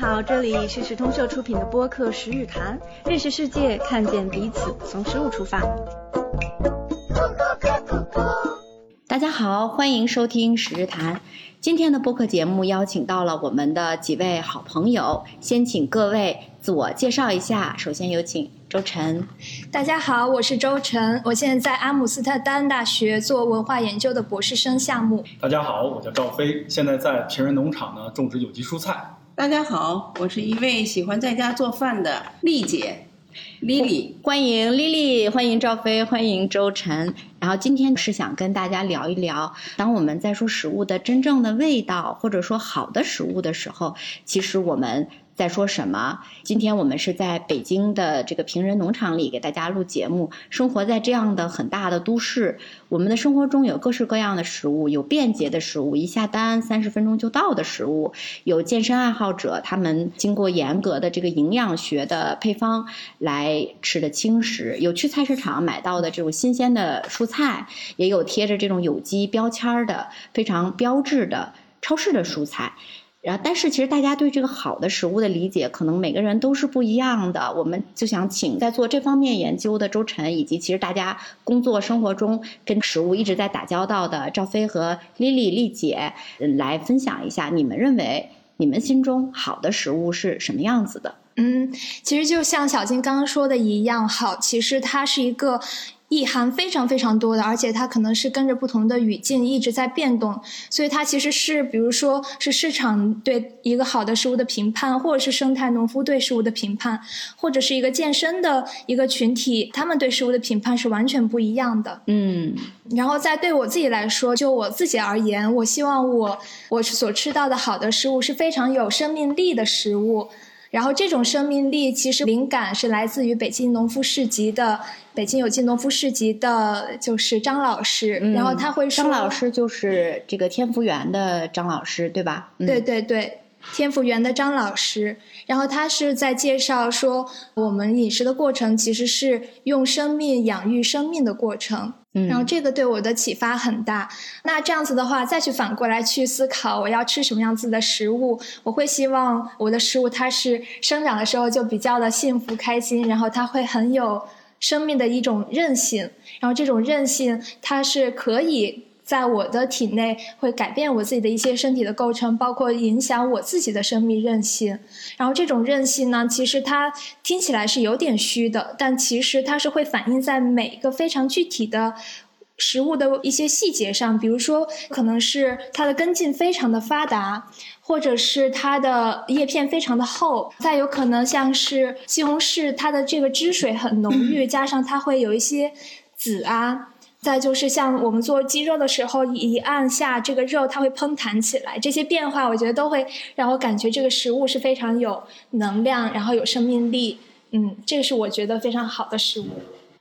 好，这里是时通社出品的播客《十日谈》，认识世界，看见彼此，从食物出发。大家好，欢迎收听《十日谈》。今天的播客节目邀请到了我们的几位好朋友，先请各位自我介绍一下。首先有请周晨。大家好，我是周晨，我现在在阿姆斯特丹大学做文化研究的博士生项目。大家好，我叫赵飞，现在在平人农场呢种植有机蔬菜。大家好，我是一位喜欢在家做饭的丽姐。丽丽，欢迎丽丽，欢迎赵飞，欢迎周晨。然后今天是想跟大家聊一聊，当我们在说食物的真正的味道，或者说好的食物的时候，其实我们。在说什么？今天我们是在北京的这个平仁农场里给大家录节目。生活在这样的很大的都市，我们的生活中有各式各样的食物，有便捷的食物，一下单三十分钟就到的食物；有健身爱好者，他们经过严格的这个营养学的配方来吃的轻食；有去菜市场买到的这种新鲜的蔬菜，也有贴着这种有机标签的非常标志的超市的蔬菜。然后，但是其实大家对这个好的食物的理解，可能每个人都是不一样的。我们就想请在做这方面研究的周晨，以及其实大家工作生活中跟食物一直在打交道的赵飞和丽丽丽姐，来分享一下，你们认为你们心中好的食物是什么样子的？嗯，其实就像小金刚刚说的一样，好，其实它是一个。意涵非常非常多的，而且它可能是跟着不同的语境一直在变动，所以它其实是，比如说是市场对一个好的食物的评判，或者是生态农夫对食物的评判，或者是一个健身的一个群体，他们对食物的评判是完全不一样的。嗯，然后在对我自己来说，就我自己而言，我希望我我所吃到的好的食物是非常有生命力的食物。然后这种生命力其实灵感是来自于北京农夫市集的，北京有机农夫市集的，就是张老师。然后他会说，张老师就是这个天福园的张老师，对吧？对对对，天福园的张老师。然后他是在介绍说，我们饮食的过程其实是用生命养育生命的过程。然后这个对我的启发很大。那这样子的话，再去反过来去思考，我要吃什么样子的食物？我会希望我的食物它是生长的时候就比较的幸福开心，然后它会很有生命的一种韧性。然后这种韧性，它是可以。在我的体内会改变我自己的一些身体的构成，包括影响我自己的生命韧性。然后这种韧性呢，其实它听起来是有点虚的，但其实它是会反映在每一个非常具体的食物的一些细节上。比如说，可能是它的根茎非常的发达，或者是它的叶片非常的厚，再有可能像是西红柿，它的这个汁水很浓郁，加上它会有一些籽啊。再就是像我们做鸡肉的时候，一按下这个肉，它会烹弹起来。这些变化，我觉得都会让我感觉这个食物是非常有能量，然后有生命力。嗯，这个是我觉得非常好的食物。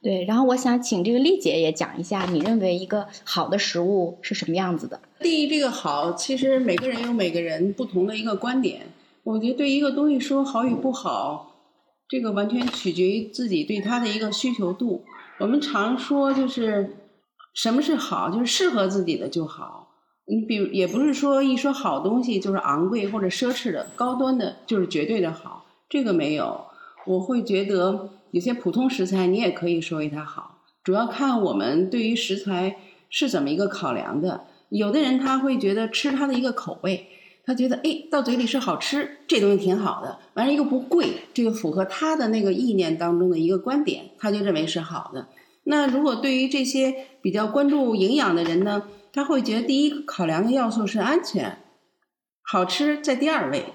对，然后我想请这个丽姐也讲一下，你认为一个好的食物是什么样子的？第一，这个好，其实每个人有每个人不同的一个观点。我觉得对一个东西说好与不好，这个完全取决于自己对它的一个需求度。我们常说就是。什么是好？就是适合自己的就好。你比如，也不是说一说好东西就是昂贵或者奢侈的，高端的就是绝对的好，这个没有。我会觉得有些普通食材你也可以说为它好，主要看我们对于食材是怎么一个考量的。有的人他会觉得吃它的一个口味，他觉得哎到嘴里是好吃，这东西挺好的，完了一个不贵，这个符合他的那个意念当中的一个观点，他就认为是好的。那如果对于这些比较关注营养的人呢，他会觉得第一考量的要素是安全，好吃在第二位，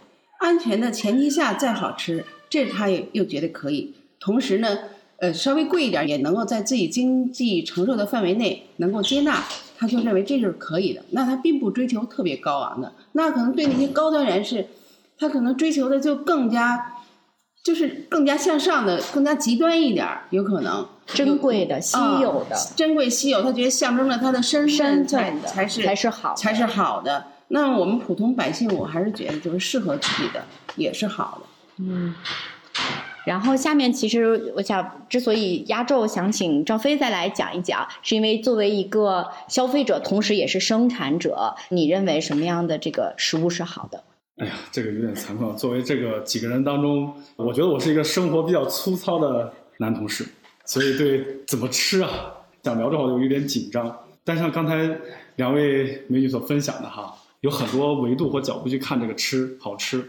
安全的前提下再好吃，这他也又觉得可以。同时呢，呃，稍微贵一点也能够在自己经济承受的范围内能够接纳，他就认为这就是可以的。那他并不追求特别高昂的，那可能对那些高端人士，他可能追求的就更加。就是更加向上的，更加极端一点儿，有可能珍贵的、稀有的、珍贵稀有，他觉得象征着他的身份才才是才是好才是好的。那我们普通百姓，我还是觉得就是适合自己的也是好的。嗯。然后下面其实我想，之所以压轴想请赵飞再来讲一讲，是因为作为一个消费者，同时也是生产者，你认为什么样的这个食物是好的？哎呀，这个有点惭愧。作为这个几个人当中，我觉得我是一个生活比较粗糙的男同事，所以对怎么吃啊，想聊的话就有点紧张。但像刚才两位美女所分享的哈，有很多维度或角度去看这个吃好吃，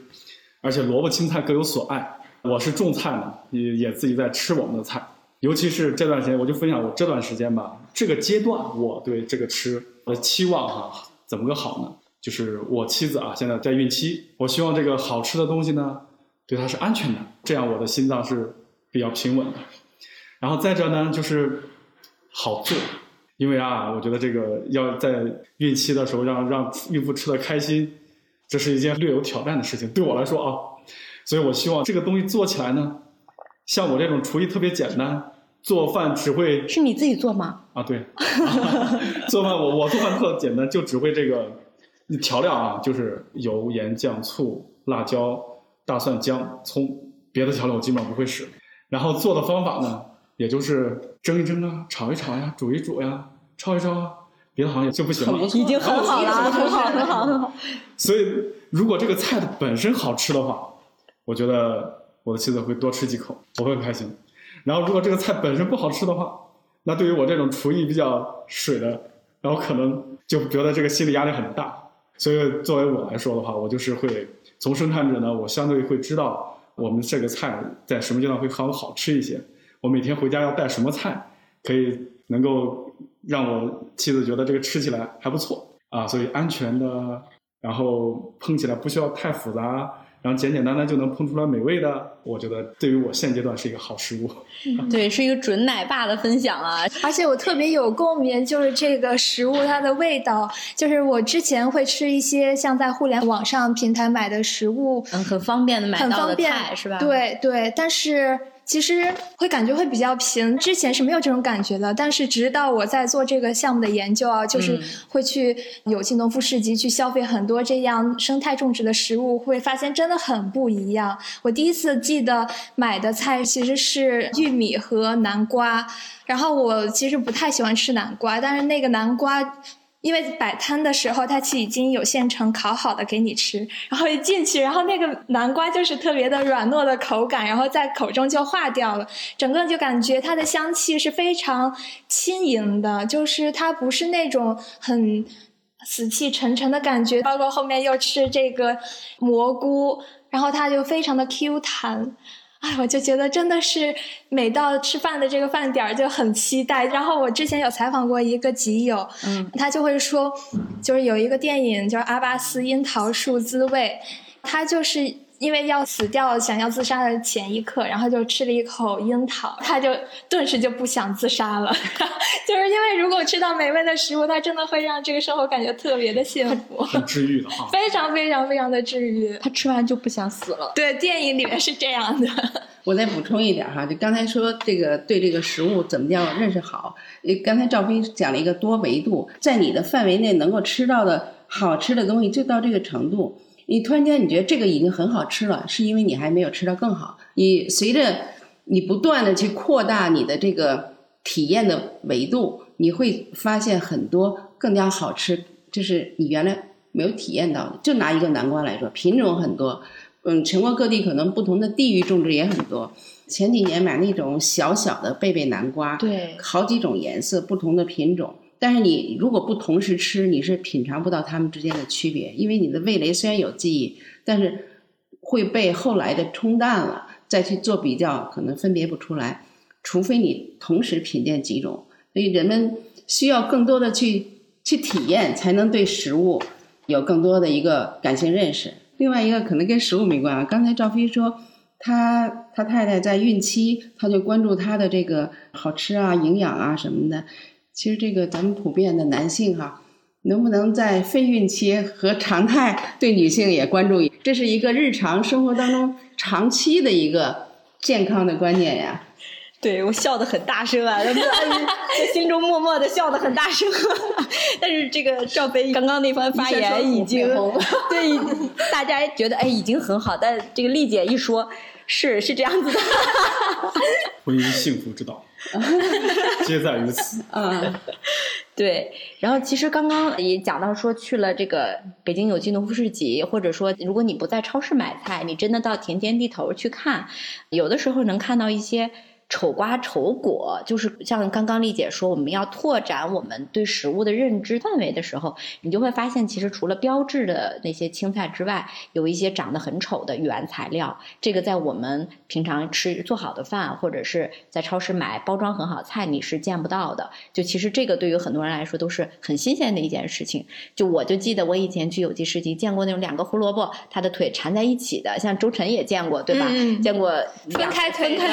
而且萝卜青菜各有所爱。我是种菜嘛，也也自己在吃我们的菜，尤其是这段时间，我就分享我这段时间吧，这个阶段我对这个吃的期望哈，怎么个好呢？就是我妻子啊，现在在孕期，我希望这个好吃的东西呢，对她是安全的，这样我的心脏是比较平稳的。然后再者呢，就是好做，因为啊，我觉得这个要在孕期的时候让让孕妇吃的开心，这是一件略有挑战的事情，对我来说啊。所以我希望这个东西做起来呢，像我这种厨艺特别简单，做饭只会是你自己做吗？啊，对，做饭我我做饭特简单，就只会这个调料啊，就是油盐酱醋辣椒大蒜姜葱，别的调料我基本上不会使。然后做的方法呢，也就是蒸一蒸啊，炒一炒呀，煮一煮呀，焯一焯啊，别的好像也就不行了。已经很好了，很好，很好，很好。所以如果这个菜的本身好吃的话。我觉得我的妻子会多吃几口，我会很开心。然后，如果这个菜本身不好吃的话，那对于我这种厨艺比较水的，然后可能就觉得这个心理压力很大。所以，作为我来说的话，我就是会从生产者呢，我相对会知道我们这个菜在什么阶段会很好吃一些。我每天回家要带什么菜，可以能够让我妻子觉得这个吃起来还不错啊。所以，安全的，然后烹起来不需要太复杂。然后简简单单就能烹出来美味的，我觉得对于我现阶段是一个好食物。对，是一个准奶爸的分享啊！而且我特别有共鸣，就是这个食物它的味道，就是我之前会吃一些像在互联网上平台买的食物，嗯，很方便的买到的菜是吧？对对，但是。其实会感觉会比较平，之前是没有这种感觉的。但是直到我在做这个项目的研究啊，就是会去有机农夫市集去消费很多这样生态种植的食物，会发现真的很不一样。我第一次记得买的菜其实是玉米和南瓜，然后我其实不太喜欢吃南瓜，但是那个南瓜。因为摆摊的时候，它其实已经有现成烤好的给你吃，然后一进去，然后那个南瓜就是特别的软糯的口感，然后在口中就化掉了，整个就感觉它的香气是非常轻盈的，就是它不是那种很死气沉沉的感觉，包括后面又吃这个蘑菇，然后它就非常的 Q 弹。哎，我就觉得真的是每到吃饭的这个饭点儿就很期待。然后我之前有采访过一个集友，嗯，他就会说，就是有一个电影叫《阿巴斯樱桃树滋味》，他就是。因为要死掉，想要自杀的前一刻，然后就吃了一口樱桃，他就顿时就不想自杀了。就是因为如果吃到美味的食物，它真的会让这个生活感觉特别的幸福，很治愈的哈，非常非常非常的治愈。他吃完就不想死了。对，电影里面是这样的。我再补充一点哈，就刚才说这个对这个食物怎么叫认识好？呃，刚才赵飞讲了一个多维度，在你的范围内能够吃到的好吃的东西就到这个程度。你突然间你觉得这个已经很好吃了，是因为你还没有吃到更好。你随着你不断的去扩大你的这个体验的维度，你会发现很多更加好吃，就是你原来没有体验到的。就拿一个南瓜来说，品种很多，嗯，全国各地可能不同的地域种植也很多。前几年买那种小小的贝贝南瓜，对，好几种颜色，不同的品种。但是你如果不同时吃，你是品尝不到它们之间的区别，因为你的味蕾虽然有记忆，但是会被后来的冲淡了，再去做比较，可能分别不出来。除非你同时品鉴几种，所以人们需要更多的去去体验，才能对食物有更多的一个感性认识。另外一个可能跟食物没关啊，刚才赵飞说他他太太在孕期，他就关注他的这个好吃啊、营养啊什么的。其实这个咱们普遍的男性哈，能不能在非孕期和常态对女性也关注？这是一个日常生活当中长期的一个健康的观念呀。对我笑得很大声啊，在心中默默的笑得很大声。但是这个赵飞刚刚那番发言 已经对大家觉得哎已经很好，但这个丽姐一说，是是这样子的。婚姻幸福之道。皆在于此。啊，对，然后其实刚刚也讲到说去了这个北京有机农夫市集，或者说如果你不在超市买菜，你真的到田间地头去看，有的时候能看到一些。丑瓜丑果，就是像刚刚丽姐说，我们要拓展我们对食物的认知范围的时候，你就会发现，其实除了标志的那些青菜之外，有一些长得很丑的原材料。这个在我们平常吃做好的饭，或者是在超市买包装很好菜，你是见不到的。就其实这个对于很多人来说都是很新鲜的一件事情。就我就记得我以前去有机市集见过那种两个胡萝卜，它的腿缠在一起的，像周晨也见过，对吧？见过分开腿的，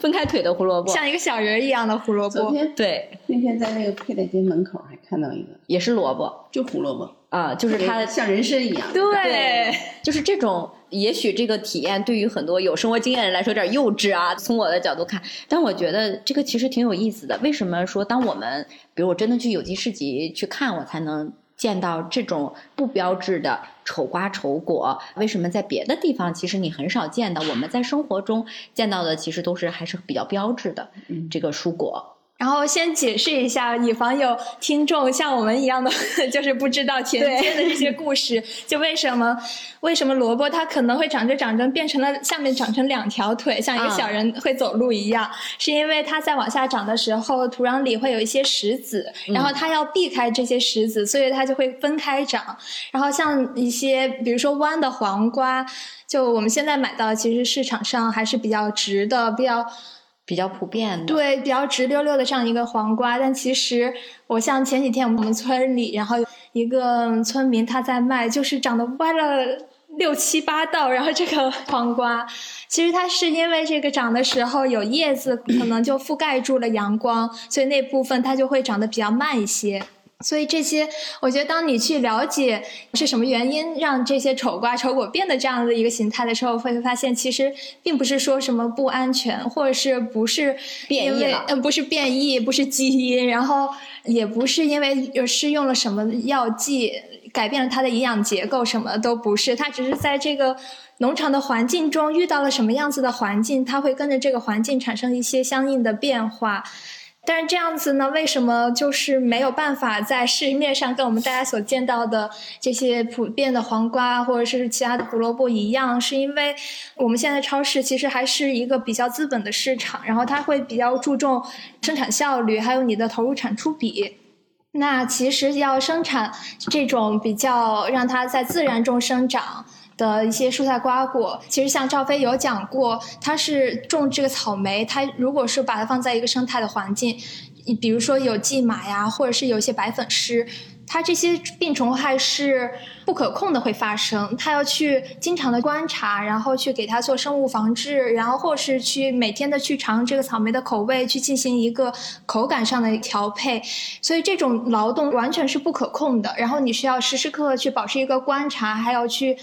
分开腿的。胡萝卜像一个小人一样的胡萝卜，对。那天在那个配菜街门口还看到一个，也是萝卜，就胡萝卜啊，就是它像人参一样。对，就是这种。也许这个体验对于很多有生活经验人来说有点幼稚啊。从我的角度看，但我觉得这个其实挺有意思的。为什么说当我们比如我真的去有机市集去看，我才能？见到这种不标志的丑瓜丑果，为什么在别的地方其实你很少见到？我们在生活中见到的其实都是还是比较标志的这个蔬果。然后先解释一下，以防有听众像我们一样的，就是不知道田间的这些 故事。就为什么为什么萝卜它可能会长着长着变成了下面长成两条腿，像一个小人会走路一样？是因为它在往下长的时候，土壤里会有一些石子，然后它要避开这些石子，所以它就会分开长。然后像一些比如说弯的黄瓜，就我们现在买到其实市场上还是比较直的，比较。比较普遍的，对，比较直溜溜的这样一个黄瓜，但其实我像前几天我们村里，然后一个村民他在卖，就是长得歪了六七八道，然后这个黄瓜，其实它是因为这个长的时候有叶子，可能就覆盖住了阳光，所以那部分它就会长得比较慢一些。所以这些，我觉得当你去了解是什么原因让这些丑瓜丑果变得这样的一个形态的时候，会发现其实并不是说什么不安全，或者是不是变异了，呃，不是变异，不是基因，然后也不是因为有施用了什么药剂改变了它的营养结构，什么都不是，它只是在这个农场的环境中遇到了什么样子的环境，它会跟着这个环境产生一些相应的变化。但是这样子呢？为什么就是没有办法在市面上跟我们大家所见到的这些普遍的黄瓜或者是其他的胡萝卜一样？是因为我们现在超市其实还是一个比较资本的市场，然后它会比较注重生产效率，还有你的投入产出比。那其实要生产这种比较让它在自然中生长。的一些蔬菜瓜果，其实像赵飞有讲过，他是种这个草莓，他如果是把它放在一个生态的环境，你比如说有蓟马呀，或者是有一些白粉虱。它这些病虫害是不可控的会发生，它要去经常的观察，然后去给它做生物防治，然后或是去每天的去尝这个草莓的口味，去进行一个口感上的调配，所以这种劳动完全是不可控的。然后你需要时时刻刻去保持一个观察，还要去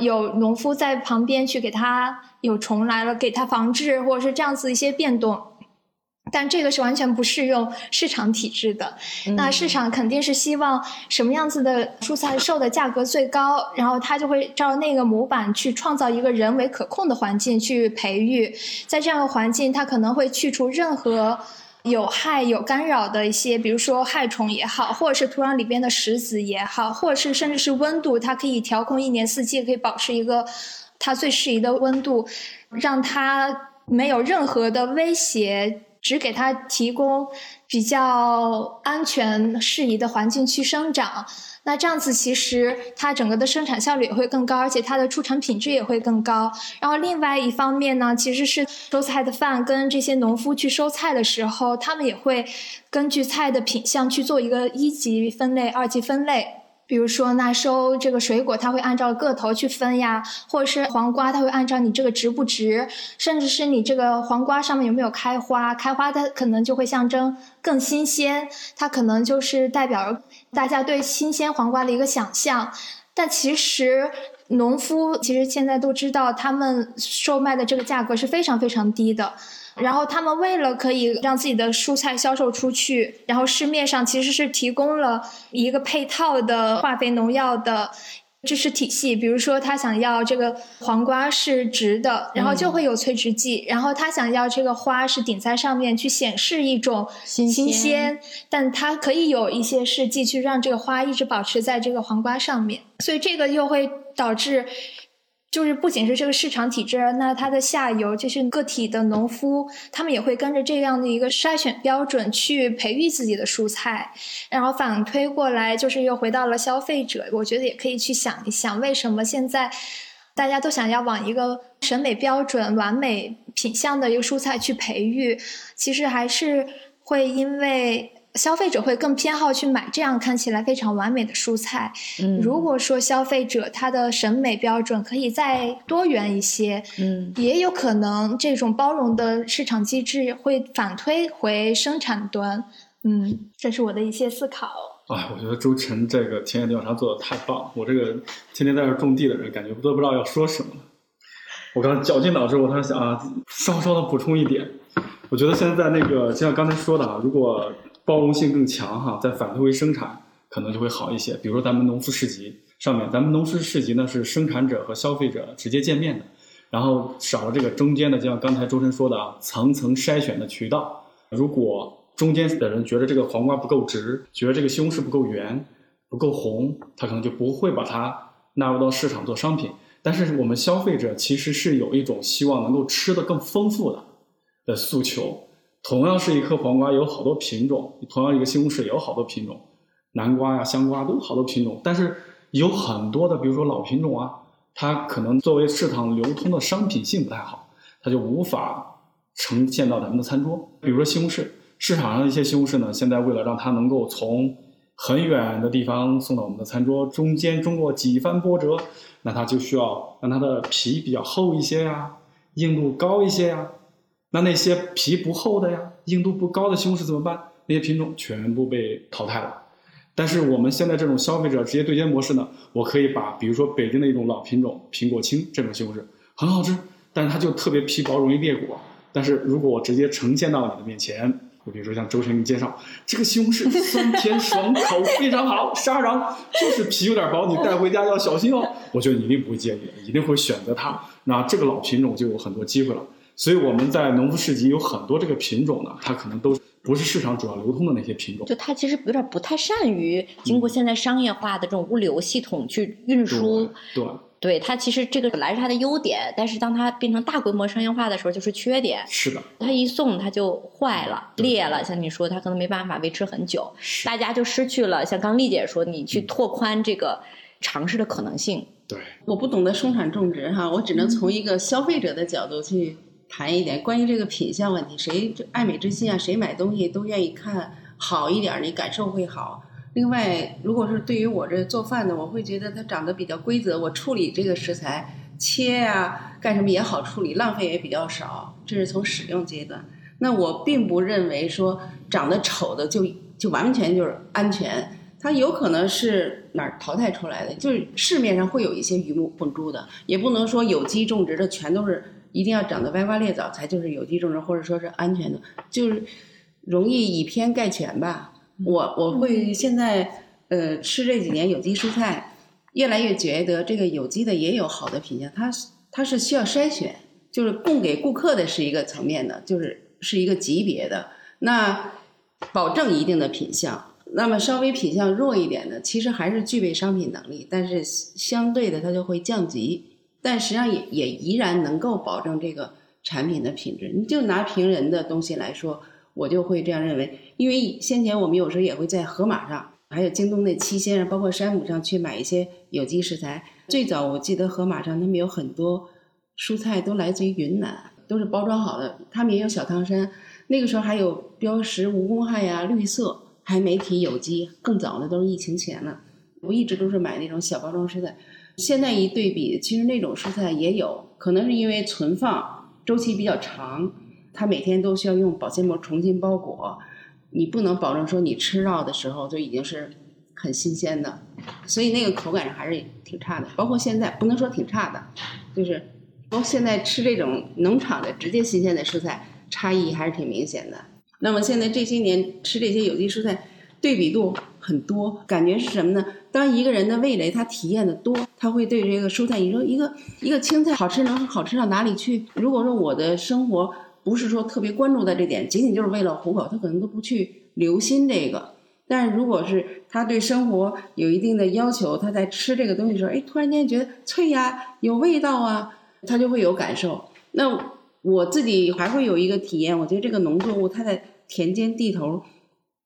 有农夫在旁边去给它有虫来了给它防治，或者是这样子一些变动。但这个是完全不适用市场体制的。那市场肯定是希望什么样子的蔬菜售的价格最高，然后它就会照那个模板去创造一个人为可控的环境去培育。在这样的环境，它可能会去除任何有害、有干扰的一些，比如说害虫也好，或者是土壤里边的石子也好，或者是甚至是温度，它可以调控一年四季，可以保持一个它最适宜的温度，让它没有任何的威胁。只给它提供比较安全适宜的环境去生长，那这样子其实它整个的生产效率也会更高，而且它的出产品质也会更高。然后另外一方面呢，其实是收菜的饭跟这些农夫去收菜的时候，他们也会根据菜的品相去做一个一级分类、二级分类。比如说，那收这个水果，它会按照个头去分呀，或者是黄瓜，它会按照你这个值不值，甚至是你这个黄瓜上面有没有开花，开花它可能就会象征更新鲜，它可能就是代表大家对新鲜黄瓜的一个想象。但其实农夫其实现在都知道，他们售卖的这个价格是非常非常低的。然后他们为了可以让自己的蔬菜销售出去，然后市面上其实是提供了一个配套的化肥、农药的知识体系，比如说他想要这个黄瓜是直的，然后就会有催直剂；然后他想要这个花是顶在上面去显示一种新鲜，但它可以有一些试剂去让这个花一直保持在这个黄瓜上面，所以这个又会导致。就是不仅是这个市场体制，那它的下游就是个体的农夫，他们也会跟着这样的一个筛选标准去培育自己的蔬菜，然后反推过来，就是又回到了消费者。我觉得也可以去想一想，为什么现在大家都想要往一个审美标准、完美品相的一个蔬菜去培育，其实还是会因为。消费者会更偏好去买这样看起来非常完美的蔬菜。嗯，如果说消费者他的审美标准可以再多元一些，嗯，也有可能这种包容的市场机制会反推回生产端。嗯，这是我的一些思考。哎，我觉得周晨这个田野调查做的太棒，我这个天天在这种地的人，感觉都不知道要说什么了。我刚绞尽脑汁，我突然想啊，稍稍的补充一点，我觉得现在那个就像刚才说的啊，如果包容性更强哈，在反推回生产可能就会好一些。比如说咱们农夫市集上面，咱们农夫市集呢是生产者和消费者直接见面的，然后少了这个中间的，就像刚才周深说的啊，层层筛选的渠道。如果中间的人觉得这个黄瓜不够直，觉得这个西红柿不够圆、不够红，他可能就不会把它纳入到市场做商品。但是我们消费者其实是有一种希望能够吃的更丰富的的诉求。同样是一颗黄瓜，有好多品种；同样一个西红柿，也有好多品种。南瓜呀、香瓜都有好多品种，但是有很多的，比如说老品种啊，它可能作为市场流通的商品性不太好，它就无法呈现到咱们的餐桌。比如说西红柿，市场上的一些西红柿呢，现在为了让它能够从很远的地方送到我们的餐桌，中间经过几番波折，那它就需要让它的皮比较厚一些呀，硬度高一些呀。那那些皮不厚的呀，硬度不高的西红柿怎么办？那些品种全部被淘汰了。但是我们现在这种消费者直接对接模式呢，我可以把比如说北京的一种老品种苹果青这种西红柿很好吃，但是它就特别皮薄，容易裂果。但是如果我直接呈现到你的面前，我比如说像周晨给你介绍这个西红柿酸甜爽口非常好，沙瓤就是皮有点薄，你带回家要小心哦。我觉得你一定不会介意，一定会选择它。那这个老品种就有很多机会了。所以我们在农夫市集有很多这个品种呢，它可能都不是市场主要流通的那些品种。就它其实有点不太善于经过现在商业化的这种物流系统去运输。对，对它其实这个本来是它的优点，但是当它变成大规模商业化的时候，就是缺点。是的，它一送它就坏了、裂了，像你说，它可能没办法维持很久，大家就失去了像刚丽姐说，你去拓宽这个尝试的可能性。对，我不懂得生产种植哈，我只能从一个消费者的角度去。谈一点关于这个品相问题，谁爱美之心啊？谁买东西都愿意看好一点，你感受会好。另外，如果是对于我这做饭的，我会觉得它长得比较规则，我处理这个食材切呀干什么也好处理，浪费也比较少。这是从使用阶段。那我并不认为说长得丑的就就完全就是安全，它有可能是哪儿淘汰出来的，就是市面上会有一些鱼目混珠的，也不能说有机种植的全都是。一定要长得歪瓜裂枣才就是有机种植，或者说是安全的，就是容易以偏概全吧。我我会现在呃吃这几年有机蔬菜，越来越觉得这个有机的也有好的品相，它它是需要筛选，就是供给顾客的是一个层面的，就是是一个级别的，那保证一定的品相。那么稍微品相弱一点的，其实还是具备商品能力，但是相对的它就会降级。但实际上也也依然能够保证这个产品的品质。你就拿平人的东西来说，我就会这样认为。因为先前我们有时候也会在盒马上，还有京东那七鲜上，包括山姆上去买一些有机食材。最早我记得盒马上他们有很多蔬菜都来自于云南，都是包装好的。他们也有小汤山，那个时候还有标识无公害呀、绿色，还没提有机。更早的都是疫情前了。我一直都是买那种小包装蔬菜。现在一对比，其实那种蔬菜也有可能是因为存放周期比较长，它每天都需要用保鲜膜重新包裹，你不能保证说你吃到的时候就已经是很新鲜的，所以那个口感上还是挺差的。包括现在不能说挺差的，就是包括现在吃这种农场的直接新鲜的蔬菜，差异还是挺明显的。那么现在这些年吃这些有机蔬菜，对比度很多。感觉是什么呢？当一个人的味蕾他体验的多，他会对这个蔬菜，你说一个一个青菜好吃能好吃到哪里去？如果说我的生活不是说特别关注在这点，仅仅就是为了糊口，他可能都不去留心这个。但是如果是他对生活有一定的要求，他在吃这个东西的时候，哎，突然间觉得脆呀，有味道啊，他就会有感受。那我自己还会有一个体验，我觉得这个农作物它在田间地头，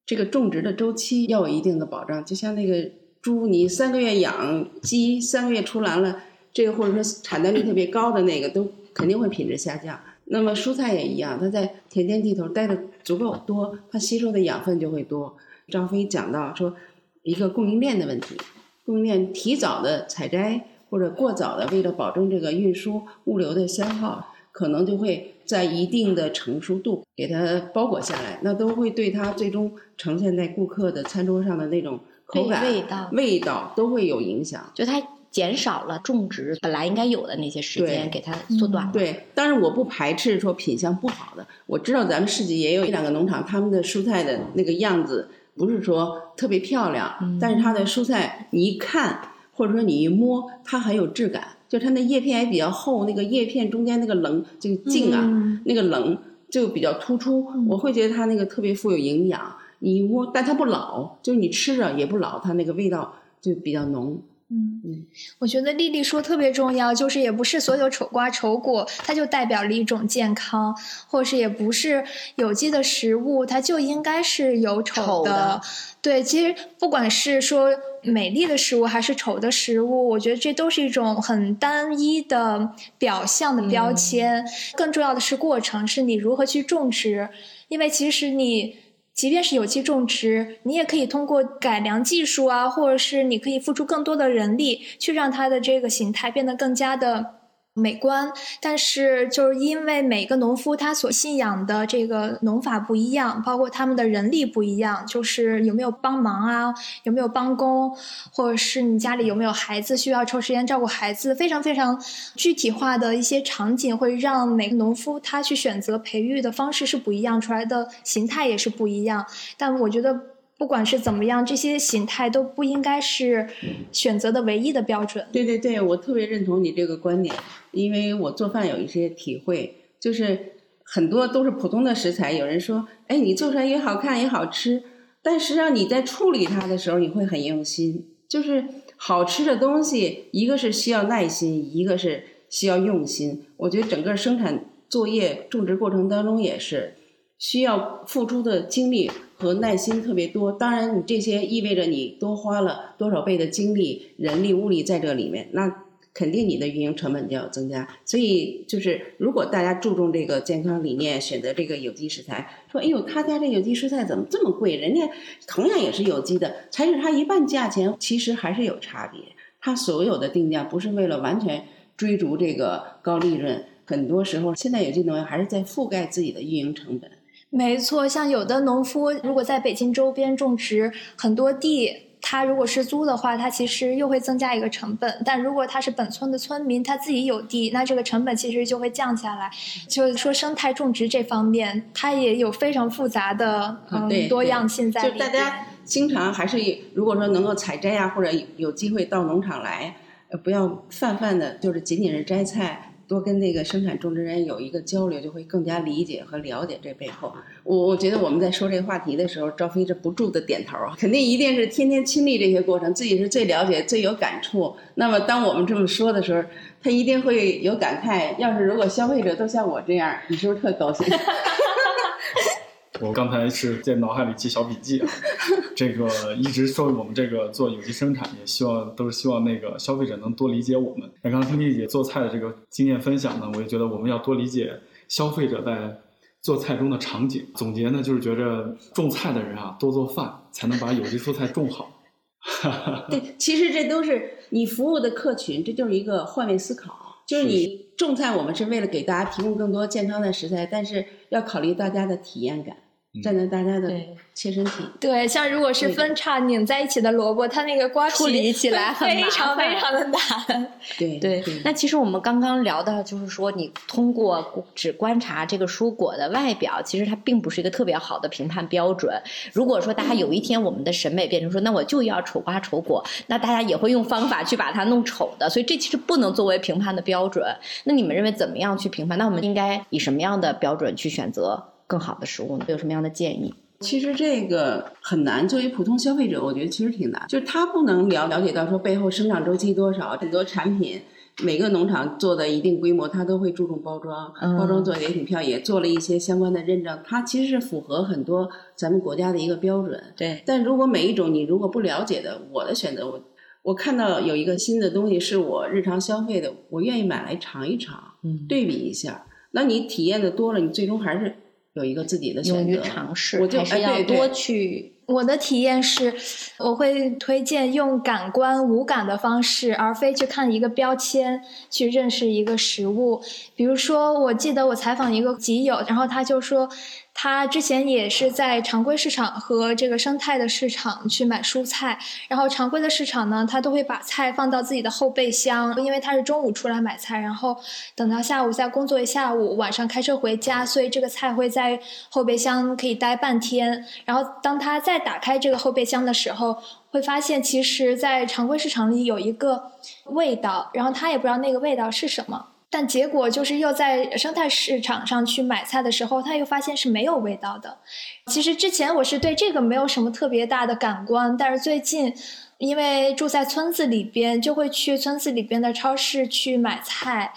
这个种植的周期要有一定的保障。就像那个猪，你三个月养鸡，三个月出栏了，这个或者说产蛋率特别高的那个，都肯定会品质下降。那么蔬菜也一样，它在田间地头待的足够多，它吸收的养分就会多。张飞讲到说，一个供应链的问题，供应链提早的采摘或者过早的，为了保证这个运输物流的消耗。可能就会在一定的成熟度给它包裹下来，那都会对它最终呈现在顾客的餐桌上的那种口感、味道、味道都会有影响。就它减少了种植本来应该有的那些时间，给它缩短了。对，但是我不排斥说品相不好的。我知道咱们市集也有一两个农场，他们的蔬菜的那个样子不是说特别漂亮，但是它的蔬菜你一看或者说你一摸，它很有质感。就它那叶片也比较厚，那个叶片中间那个棱，这个茎啊，那个棱就比较突出。我会觉得它那个特别富有营养。你摸，但它不老，就是你吃着也不老，它那个味道就比较浓。嗯嗯，我觉得丽丽说特别重要，就是也不是所有丑瓜丑果它就代表了一种健康，或是也不是有机的食物它就应该是有丑的。对，其实不管是说美丽的食物还是丑的食物，我觉得这都是一种很单一的表象的标签。更重要的是过程，是你如何去种植。因为其实你即便是有机种植，你也可以通过改良技术啊，或者是你可以付出更多的人力，去让它的这个形态变得更加的。美观，但是就是因为每个农夫他所信仰的这个农法不一样，包括他们的人力不一样，就是有没有帮忙啊，有没有帮工，或者是你家里有没有孩子需要抽时间照顾孩子，非常非常具体化的一些场景，会让每个农夫他去选择培育的方式是不一样，出来的形态也是不一样。但我觉得。不管是怎么样，这些形态都不应该是选择的唯一的标准。对对对，我特别认同你这个观点，因为我做饭有一些体会，就是很多都是普通的食材。有人说，哎，你做出来也好看也好吃，但实际上你在处理它的时候，你会很用心。就是好吃的东西，一个是需要耐心，一个是需要用心。我觉得整个生产作业、种植过程当中也是需要付出的精力。和耐心特别多，当然你这些意味着你多花了多少倍的精力、人力、物力在这里面，那肯定你的运营成本就要增加。所以就是，如果大家注重这个健康理念，选择这个有机食材，说哎呦，他家这有机蔬菜怎么这么贵？人家同样也是有机的，才是他一半价钱，其实还是有差别。他所有的定价不是为了完全追逐这个高利润，很多时候现在有机农业还是在覆盖自己的运营成本。没错，像有的农夫如果在北京周边种植很多地，他如果是租的话，他其实又会增加一个成本。但如果他是本村的村民，他自己有地，那这个成本其实就会降下来。就是说生态种植这方面，它也有非常复杂的嗯多样性在里面。就大家经常还是如果说能够采摘啊，或者有机会到农场来，不要泛泛的，就是仅仅是摘菜。多跟那个生产种植人有一个交流，就会更加理解和了解这背后。我我觉得我们在说这个话题的时候，赵飞这不住的点头啊，肯定一定是天天亲历这些过程，自己是最了解、最有感触。那么当我们这么说的时候，他一定会有感慨。要是如果消费者都像我这样，你是不是特高兴？我刚才是在脑海里记小笔记啊，这个一直说我们这个做有机生产，也希望都是希望那个消费者能多理解我们。那刚才听丽姐做菜的这个经验分享呢，我也觉得我们要多理解消费者在做菜中的场景。总结呢，就是觉着种菜的人啊，多做饭才能把有机蔬菜种好。对，其实这都是你服务的客群，这就是一个换位思考。就是你种菜，我们是为了给大家提供更多健康的食材，但是要考虑大家的体验感。站在大家的切身体。对，像如果是分叉拧在一起的萝卜，它那个瓜处理起来非常非常的难。对对。那其实我们刚刚聊到，就是说你通过只观察这个蔬果的外表，其实它并不是一个特别好的评判标准。如果说大家有一天我们的审美变成说，那我就要丑瓜丑果，那大家也会用方法去把它弄丑的。所以这其实不能作为评判的标准。那你们认为怎么样去评判？那我们应该以什么样的标准去选择？更好的食物呢？有什么样的建议？其实这个很难，作为普通消费者，我觉得其实挺难。就是他不能了了解到说背后生长周期多少，很多产品每个农场做的一定规模，他都会注重包装，包装做的也挺漂亮，也做了一些相关的认证。它其实是符合很多咱们国家的一个标准。对。但如果每一种你如果不了解的，我的选择，我我看到有一个新的东西是我日常消费的，我愿意买来尝一尝，嗯，对比一下。那你体验的多了，你最终还是。有一个自己的选择，尝试，还是要多去。我的体验是，我会推荐用感官无感的方式，而非去看一个标签去认识一个食物。比如说，我记得我采访一个集友，然后他就说。他之前也是在常规市场和这个生态的市场去买蔬菜，然后常规的市场呢，他都会把菜放到自己的后备箱，因为他是中午出来买菜，然后等到下午再工作一下午，晚上开车回家，所以这个菜会在后备箱可以待半天。然后当他再打开这个后备箱的时候，会发现其实在常规市场里有一个味道，然后他也不知道那个味道是什么。但结果就是又在生态市场上去买菜的时候，他又发现是没有味道的。其实之前我是对这个没有什么特别大的感官，但是最近因为住在村子里边，就会去村子里边的超市去买菜。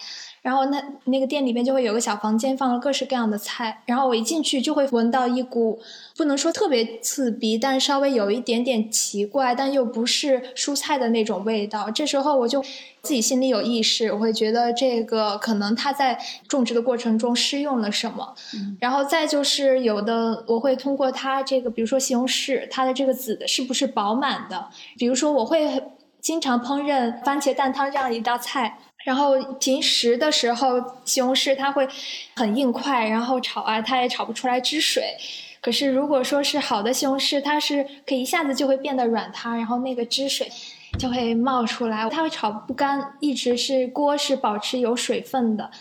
然后那那个店里边就会有个小房间，放了各式各样的菜。然后我一进去就会闻到一股不能说特别刺鼻，但稍微有一点点奇怪，但又不是蔬菜的那种味道。这时候我就自己心里有意识，我会觉得这个可能它在种植的过程中施用了什么。然后再就是有的我会通过它这个，比如说西红柿，它的这个籽是不是饱满的？比如说我会经常烹饪番茄蛋汤这样一道菜。然后平时的时候，西红柿它会很硬块，然后炒啊，它也炒不出来汁水。可是如果说是好的西红柿，它是可以一下子就会变得软塌，然后那个汁水就会冒出来，它会炒不干，一直是锅是保持有水分的，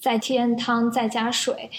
再添汤再加水。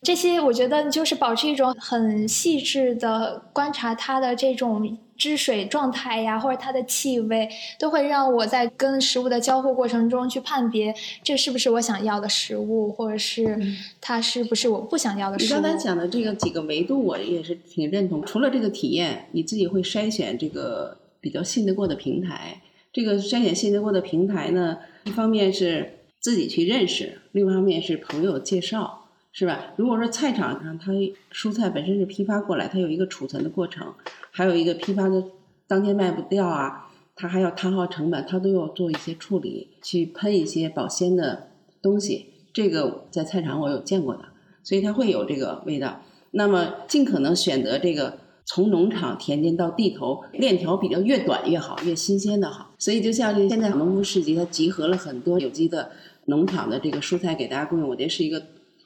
这些我觉得就是保持一种很细致的观察它的这种。汁水状态呀，或者它的气味，都会让我在跟食物的交互过程中去判别这是不是我想要的食物，或者是它是不是我不想要的食物。你刚才讲的这个几个维度，我也是挺认同。除了这个体验，你自己会筛选这个比较信得过的平台。这个筛选信得过的平台呢，一方面是自己去认识，另一方面是朋友介绍。是吧？如果说菜场上它蔬菜本身是批发过来，它有一个储存的过程，还有一个批发的当天卖不掉啊，它还要摊耗成本，它都要做一些处理，去喷一些保鲜的东西。这个在菜场我有见过的，所以它会有这个味道。那么尽可能选择这个从农场田间到地头链条比较越短越好，越新鲜的好。所以就像现在农夫市集，它集合了很多有机的农场的这个蔬菜给大家供应，我觉得是一个。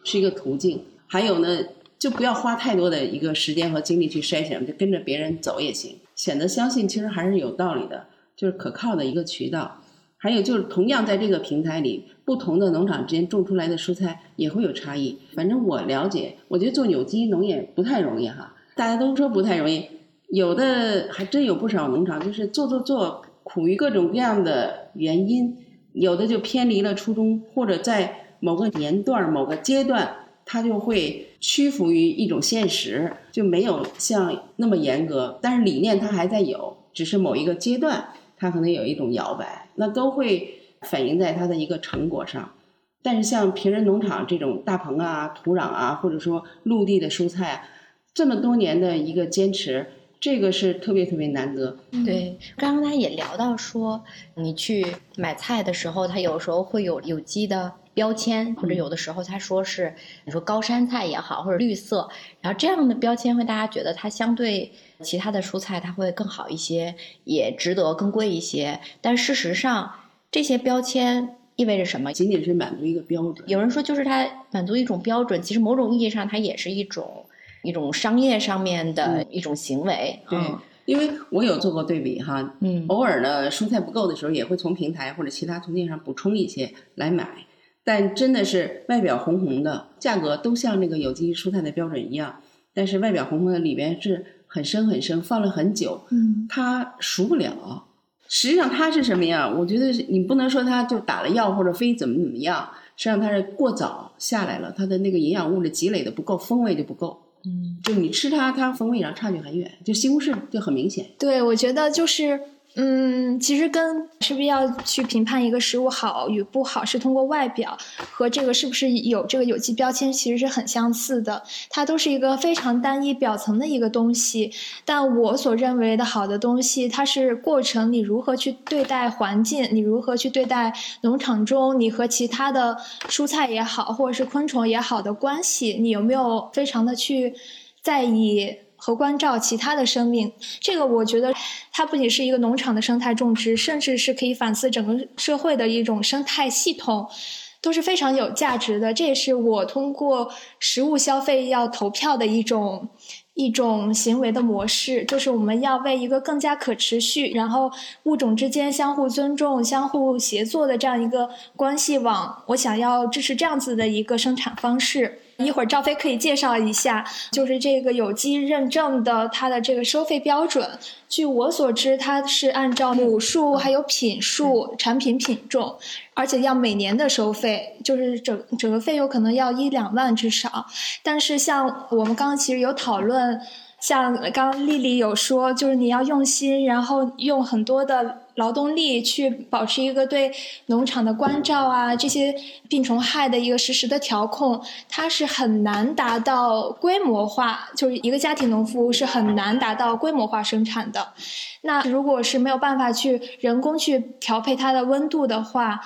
是一个途径，还有呢，就不要花太多的一个时间和精力去筛选，就跟着别人走也行。选择相信，其实还是有道理的，就是可靠的一个渠道。还有就是，同样在这个平台里，不同的农场之间种出来的蔬菜也会有差异。反正我了解，我觉得做有机农业不太容易哈。大家都说不太容易，有的还真有不少农场就是做做做，苦于各种各样的原因，有的就偏离了初衷，或者在。某个年段、某个阶段，他就会屈服于一种现实，就没有像那么严格。但是理念它还在有，只是某一个阶段，它可能有一种摇摆，那都会反映在它的一个成果上。但是像平人农场这种大棚啊、土壤啊，或者说陆地的蔬菜，这么多年的一个坚持，这个是特别特别难得。对，刚刚他也聊到说，你去买菜的时候，他有时候会有有机的。标签或者有的时候他说是你说高山菜也好或者绿色，然后这样的标签会大家觉得它相对其他的蔬菜它会更好一些，也值得更贵一些。但事实上这些标签意味着什么？仅仅是满足一个标准。有人说就是它满足一种标准，其实某种意义上它也是一种一种商业上面的一种行为。对，因为我有做过对比哈，嗯，偶尔呢蔬菜不够的时候，也会从平台或者其他途径上补充一些来买。但真的是外表红红的，价格都像那个有机蔬菜的标准一样，但是外表红红的里边是很深很深，放了很久，嗯，它熟不了。实际上它是什么呀？我觉得你不能说它就打了药或者非怎么怎么样，实际上它是过早下来了，它的那个营养物质积累的不够，风味就不够。嗯，就你吃它，它风味上差距很远，就西红柿就很明显。对，我觉得就是。嗯，其实跟是不是要去评判一个食物好与不好，是通过外表和这个是不是有这个有机标签，其实是很相似的。它都是一个非常单一表层的一个东西。但我所认为的好的东西，它是过程，你如何去对待环境，你如何去对待农场中你和其他的蔬菜也好，或者是昆虫也好的关系，你有没有非常的去在意。和关照其他的生命，这个我觉得它不仅是一个农场的生态种植，甚至是可以反思整个社会的一种生态系统，都是非常有价值的。这也是我通过食物消费要投票的一种一种行为的模式，就是我们要为一个更加可持续，然后物种之间相互尊重、相互协作的这样一个关系网，我想要支持这样子的一个生产方式。一会儿赵飞可以介绍一下，就是这个有机认证的它的这个收费标准。据我所知，它是按照亩数还有品数、产品品种，而且要每年的收费，就是整整个费用可能要一两万至少。但是像我们刚刚其实有讨论。像刚刚丽丽有说，就是你要用心，然后用很多的劳动力去保持一个对农场的关照啊，这些病虫害的一个实时的调控，它是很难达到规模化，就是一个家庭农夫是很难达到规模化生产的。那如果是没有办法去人工去调配它的温度的话，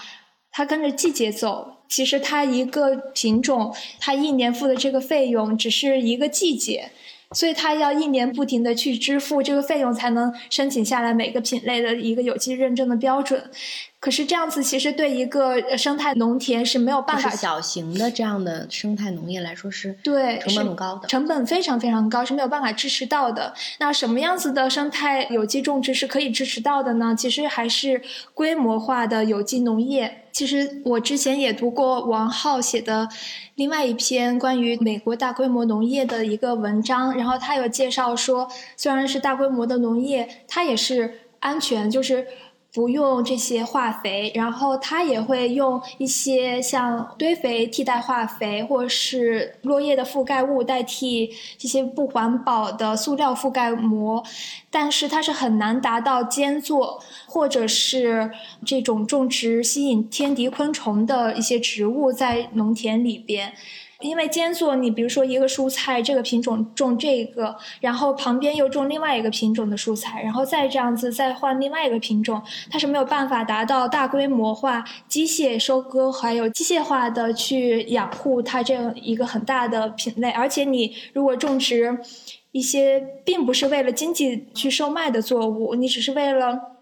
它跟着季节走，其实它一个品种，它一年付的这个费用只是一个季节。所以他要一年不停的去支付这个费用，才能申请下来每个品类的一个有机认证的标准。可是这样子其实对一个生态农田是没有办法，小型的这样的生态农业来说是对成本很高的，成本非常非常高，是没有办法支持到的。那什么样子的生态有机种植是可以支持到的呢？其实还是规模化的有机农业。其实我之前也读过王浩写的另外一篇关于美国大规模农业的一个文章，然后他有介绍说，虽然是大规模的农业，它也是安全，就是。不用这些化肥，然后它也会用一些像堆肥替代化肥，或是落叶的覆盖物代替这些不环保的塑料覆盖膜，但是它是很难达到间作，或者是这种种植吸引天敌昆虫的一些植物在农田里边。因为间作，你比如说一个蔬菜，这个品种种这个，然后旁边又种另外一个品种的蔬菜，然后再这样子再换另外一个品种，它是没有办法达到大规模化、机械收割还有机械化的去养护它这样一个很大的品类。而且你如果种植一些并不是为了经济去售卖的作物，你只是为了，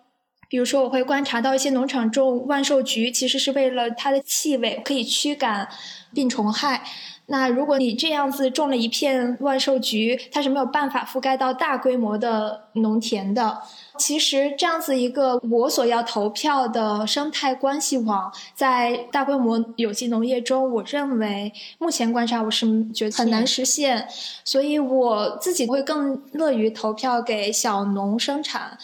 比如说我会观察到一些农场种万寿菊，其实是为了它的气味可以驱赶。病虫害，那如果你这样子种了一片万寿菊，它是没有办法覆盖到大规模的农田的。其实这样子一个我所要投票的生态关系网，在大规模有机农业中，我认为目前观察我是觉得很难实现，所以我自己会更乐于投票给小农生产。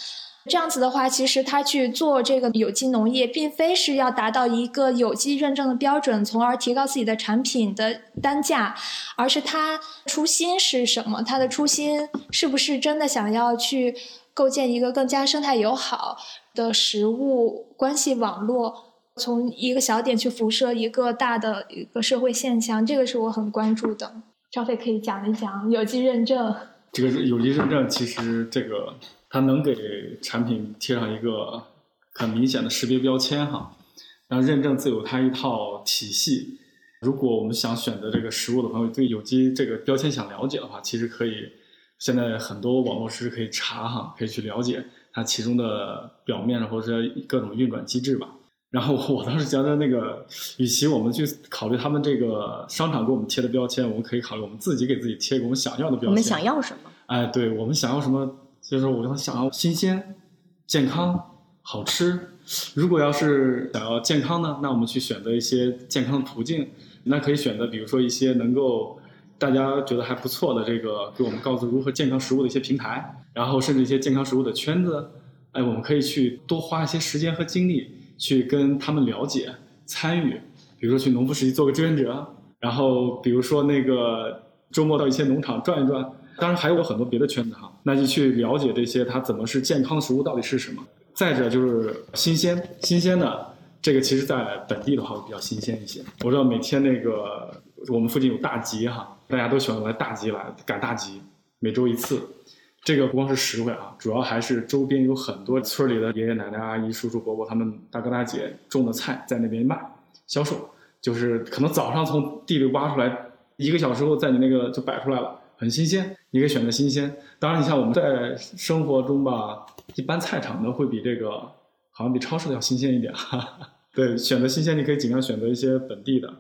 这样子的话，其实他去做这个有机农业，并非是要达到一个有机认证的标准，从而提高自己的产品的单价，而是他初心是什么？他的初心是不是真的想要去构建一个更加生态友好的食物关系网络，从一个小点去辐射一个大的一个社会现象？这个是我很关注的。赵飞可以讲一讲有机认证。这个有机认证其实这个。它能给产品贴上一个很明显的识别标签哈，然后认证自有它一套体系。如果我们想选择这个食物的朋友，对有机这个标签想了解的话，其实可以，现在很多网络是可以查哈，可以去了解它其中的表面或者各种运转机制吧。然后我当时觉得那个，与其我们去考虑他们这个商场给我们贴的标签，我们可以考虑我们自己给自己贴一个我们想要的标签。我们想要什么？哎，对我们想要什么？就是我刚想要新鲜、健康、好吃。如果要是想要健康呢，那我们去选择一些健康的途径。那可以选择，比如说一些能够大家觉得还不错的这个，给我们告诉如何健康食物的一些平台，然后甚至一些健康食物的圈子。哎，我们可以去多花一些时间和精力。去跟他们了解、参与，比如说去农夫市集做个志愿者，然后比如说那个周末到一些农场转一转，当然还有很多别的圈子哈，那就去了解这些它怎么是健康的食物到底是什么。再者就是新鲜，新鲜的这个其实在本地的话会比较新鲜一些。我知道每天那个我们附近有大集哈，大家都喜欢来大集来赶大集，每周一次。这个不光是实惠啊，主要还是周边有很多村里的爷爷奶奶、阿姨、叔叔伯伯，他们大哥大姐种的菜在那边卖销售，就是可能早上从地里挖出来，一个小时后在你那个就摆出来了，很新鲜，你可以选择新鲜。当然，你像我们在生活中吧，一般菜场的会比这个好像比超市的要新鲜一点。哈哈。对，选择新鲜，你可以尽量选择一些本地的，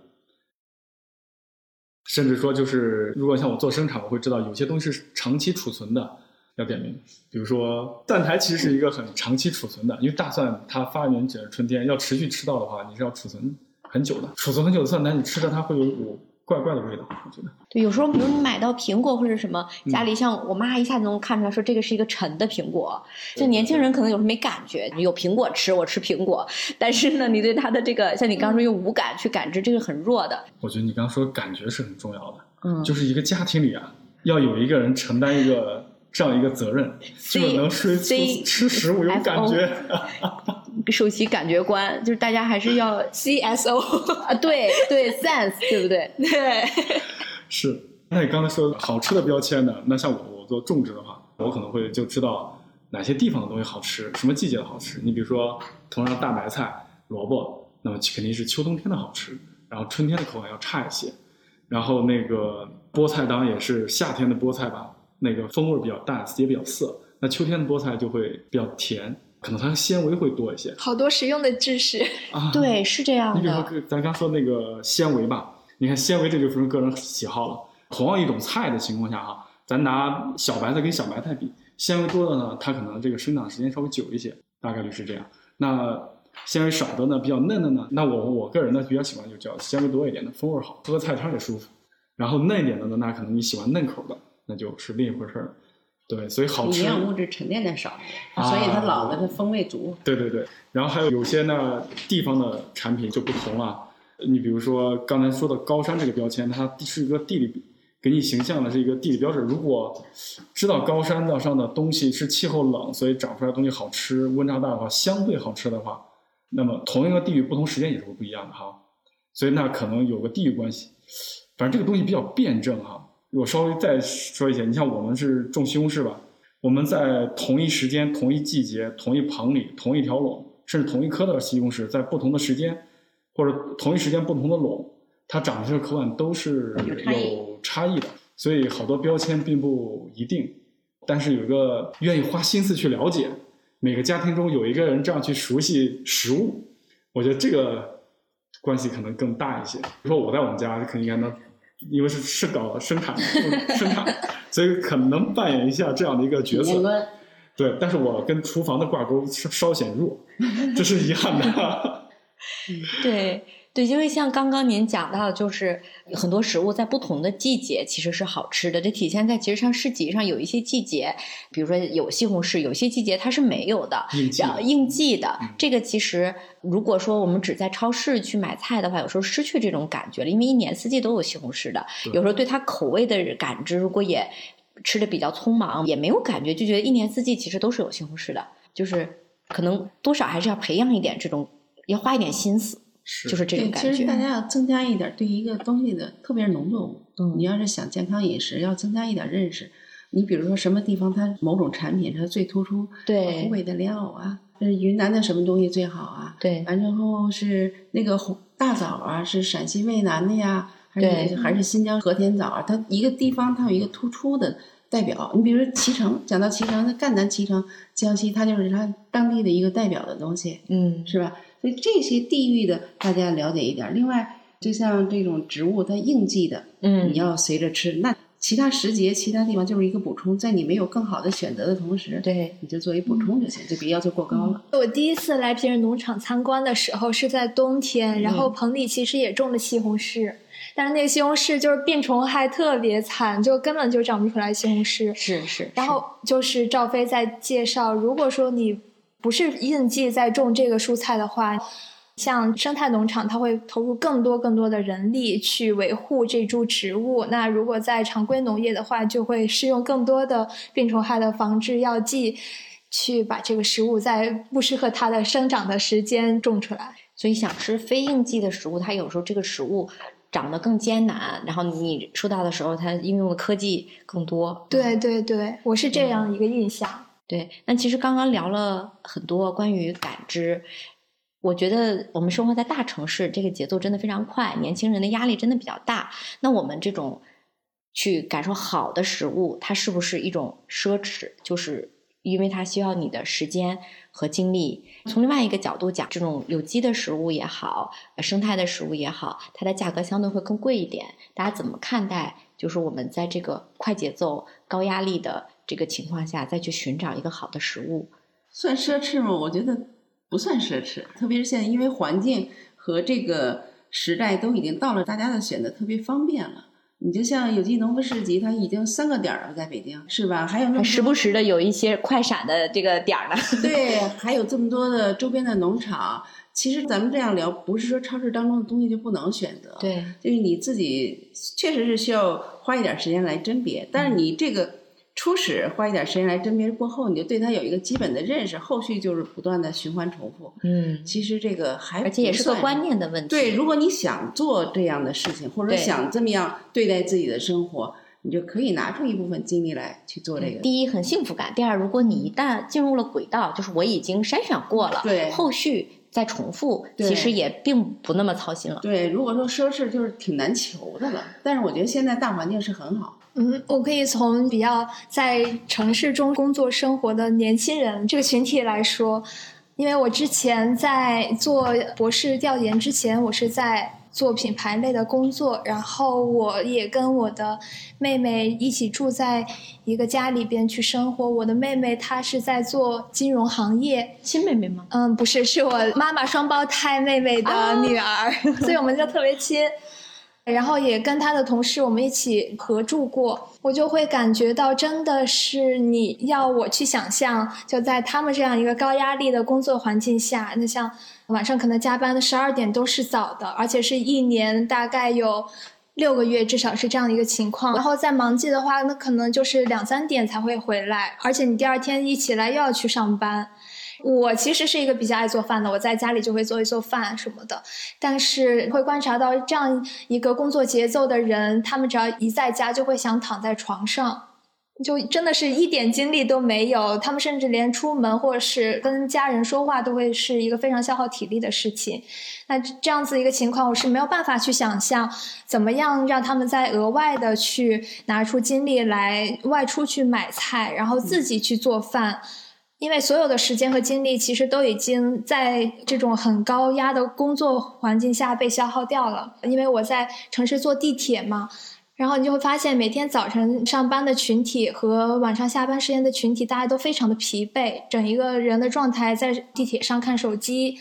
甚至说就是如果像我做生产，我会知道有些东西是长期储存的。要点名，比如说蒜苔其实是一个很长期储存的，因为大蒜它发源只是春天，要持续吃到的话，你是要储存很久的。储存很久的蒜苔，你吃着它会有一股怪怪的味道，我觉得。对，有时候比如你买到苹果或者什么，家里像我妈一下子能看出来说这个是一个陈的苹果。就年轻人可能有时候没感觉，有苹果吃，我吃苹果，但是呢，你对它的这个，像你刚刚说用五感去感知，这个很弱的。我觉得你刚刚说感觉是很重要的，嗯，就是一个家庭里啊，要有一个人承担一个。这样一个责任，就能吃吃食物有感觉。首席感觉官就是大家还是要 C S O 啊，对对，sense 对不对？对。是，那你刚才说好吃的标签呢？那像我我做种植的话，我可能会就知道哪些地方的东西好吃，什么季节的好吃。你比如说，同样大白菜、萝卜，那么肯定是秋冬天的好吃，然后春天的口感要差一些。然后那个菠菜当然也是夏天的菠菜吧。那个风味比较淡，也比较涩。那秋天的菠菜就会比较甜，可能它纤维会多一些。好多实用的知识啊，对，是这样的。你比如说，咱刚说那个纤维吧，你看纤维这就分个人喜好了。同样一种菜的情况下哈，咱拿小白菜跟小白菜比，纤维多的呢，它可能这个生长时间稍微久一些，大概率是这样。那纤维少的呢，比较嫩的呢，那我我个人呢比较喜欢就叫纤维多一点的，风味好，喝菜汤也舒服。然后嫩一点的呢，那可能你喜欢嫩口的。那就是另一回事儿，对，所以好吃。营养物质沉淀的少，所以它老了它风味足。对对对，然后还有有些呢地方的产品就不同了。你比如说刚才说的高山这个标签，它是一个地理给你形象的是一个地理标志。如果知道高山的上的东西是气候冷，所以长出来东西好吃，温差大的话相对好吃的话，那么同一个地域不同时间也是会不一样的哈。所以那可能有个地域关系。反正这个东西比较辩证哈。我稍微再说一些，你像我们是种西红柿吧，我们在同一时间、同一季节、同一棚里、同一条垄，甚至同一棵的西红柿，在不同的时间或者同一时间不同的垄，它长出来的口感都是有差异的。所以好多标签并不一定，但是有一个愿意花心思去了解，每个家庭中有一个人这样去熟悉食物，我觉得这个关系可能更大一些。比如说我在我们家，可能应该能。因为是是搞生产 生产，所以可能扮演一下这样的一个角色。对，但是我跟厨房的挂钩稍稍显弱，这是遗憾的。对。对，因为像刚刚您讲到，就是很多食物在不同的季节其实是好吃的。这体现在其实像市集上有一些季节，比如说有西红柿，有些季节它是没有的，应季应季的。这个其实如果说我们只在超市去买菜的话，有时候失去这种感觉了，因为一年四季都有西红柿的。有时候对它口味的感知，如果也吃的比较匆忙，也没有感觉，就觉得一年四季其实都是有西红柿的。就是可能多少还是要培养一点这种，要花一点心思。就是这种感觉。其实大家要增加一点对一个东西的，特别是农作物，你要是想健康饮食，要增加一点认识。你比如说什么地方它某种产品它最突出，对，湖北的莲藕啊，是云南的什么东西最好啊？对，完之后是那个红大枣啊，是陕西渭南的呀，还是还是新疆和田枣啊？它一个地方它有一个突出的代表。你比如说脐橙，讲到脐橙，那赣南脐橙，江西它就是它当地的一个代表的东西，嗯，是吧？所以这些地域的大家了解一点。另外，就像这种植物它应季的，嗯你要随着吃。那其他时节、其他地方就是一个补充，在你没有更好的选择的同时，对，你就作为补充就行，就别要求过高了。我第一次来平仁农场参观的时候是在冬天，然后棚里其实也种了西红柿，但是那个西红柿就是病虫害特别惨，就根本就长不出来西红柿。是是。然后就是赵飞在介绍，如果说你不是应季在种这个蔬菜的话，像生态农场，它会投入更多更多的人力去维护这株植物。那如果在常规农业的话，就会施用更多的病虫害的防治药剂，去把这个食物在不适合它的生长的时间种出来。所以想吃非应季的食物，它有时候这个食物长得更艰难，然后你收到的时候，它应用的科技更多。对对对，我是这样一个印象。对，那其实刚刚聊了很多关于感知。我觉得我们生活在大城市，这个节奏真的非常快，年轻人的压力真的比较大。那我们这种去感受好的食物，它是不是一种奢侈？就是因为它需要你的时间和精力。从另外一个角度讲，这种有机的食物也好，生态的食物也好，它的价格相对会更贵一点。大家怎么看待？就是我们在这个快节奏、高压力的这个情况下，再去寻找一个好的食物，算奢侈吗？我觉得不算奢侈，特别是现在，因为环境和这个时代都已经到了，大家的选择特别方便了。你就像有机农夫市集，它已经三个点儿了，在北京，是吧？还有那么时不时的有一些快闪的这个点儿呢。对，还有这么多的周边的农场。其实咱们这样聊，不是说超市当中的东西就不能选择，对，就是你自己确实是需要花一点时间来甄别，但是你这个。初始花一点时间来甄别过后，你就对它有一个基本的认识，后续就是不断的循环重复。嗯，其实这个还而且也是个观念的问题。对，如果你想做这样的事情，或者想这么样对待自己的生活，你就可以拿出一部分精力来去做这个。第一，很幸福感；第二，如果你一旦进入了轨道，就是我已经筛选过了，对，后续再重复，其实也并不那么操心了。对，如果说奢侈就是挺难求的了，但是我觉得现在大环境是很好。嗯，我可以从比较在城市中工作生活的年轻人这个群体来说，因为我之前在做博士调研之前，我是在做品牌类的工作，然后我也跟我的妹妹一起住在一个家里边去生活。我的妹妹她是在做金融行业，亲妹妹吗？嗯，不是，是我妈妈双胞胎妹妹的女儿，所以我们就特别亲。然后也跟他的同事我们一起合住过，我就会感觉到真的是你要我去想象，就在他们这样一个高压力的工作环境下，那像晚上可能加班的十二点都是早的，而且是一年大概有六个月，至少是这样的一个情况。然后在忙季的话，那可能就是两三点才会回来，而且你第二天一起来又要去上班。我其实是一个比较爱做饭的，我在家里就会做一做饭什么的。但是会观察到这样一个工作节奏的人，他们只要一在家就会想躺在床上，就真的是一点精力都没有。他们甚至连出门或者是跟家人说话都会是一个非常消耗体力的事情。那这样子一个情况，我是没有办法去想象怎么样让他们再额外的去拿出精力来外出去买菜，然后自己去做饭。因为所有的时间和精力其实都已经在这种很高压的工作环境下被消耗掉了。因为我在城市坐地铁嘛，然后你就会发现每天早晨上班的群体和晚上下班时间的群体，大家都非常的疲惫，整一个人的状态在地铁上看手机，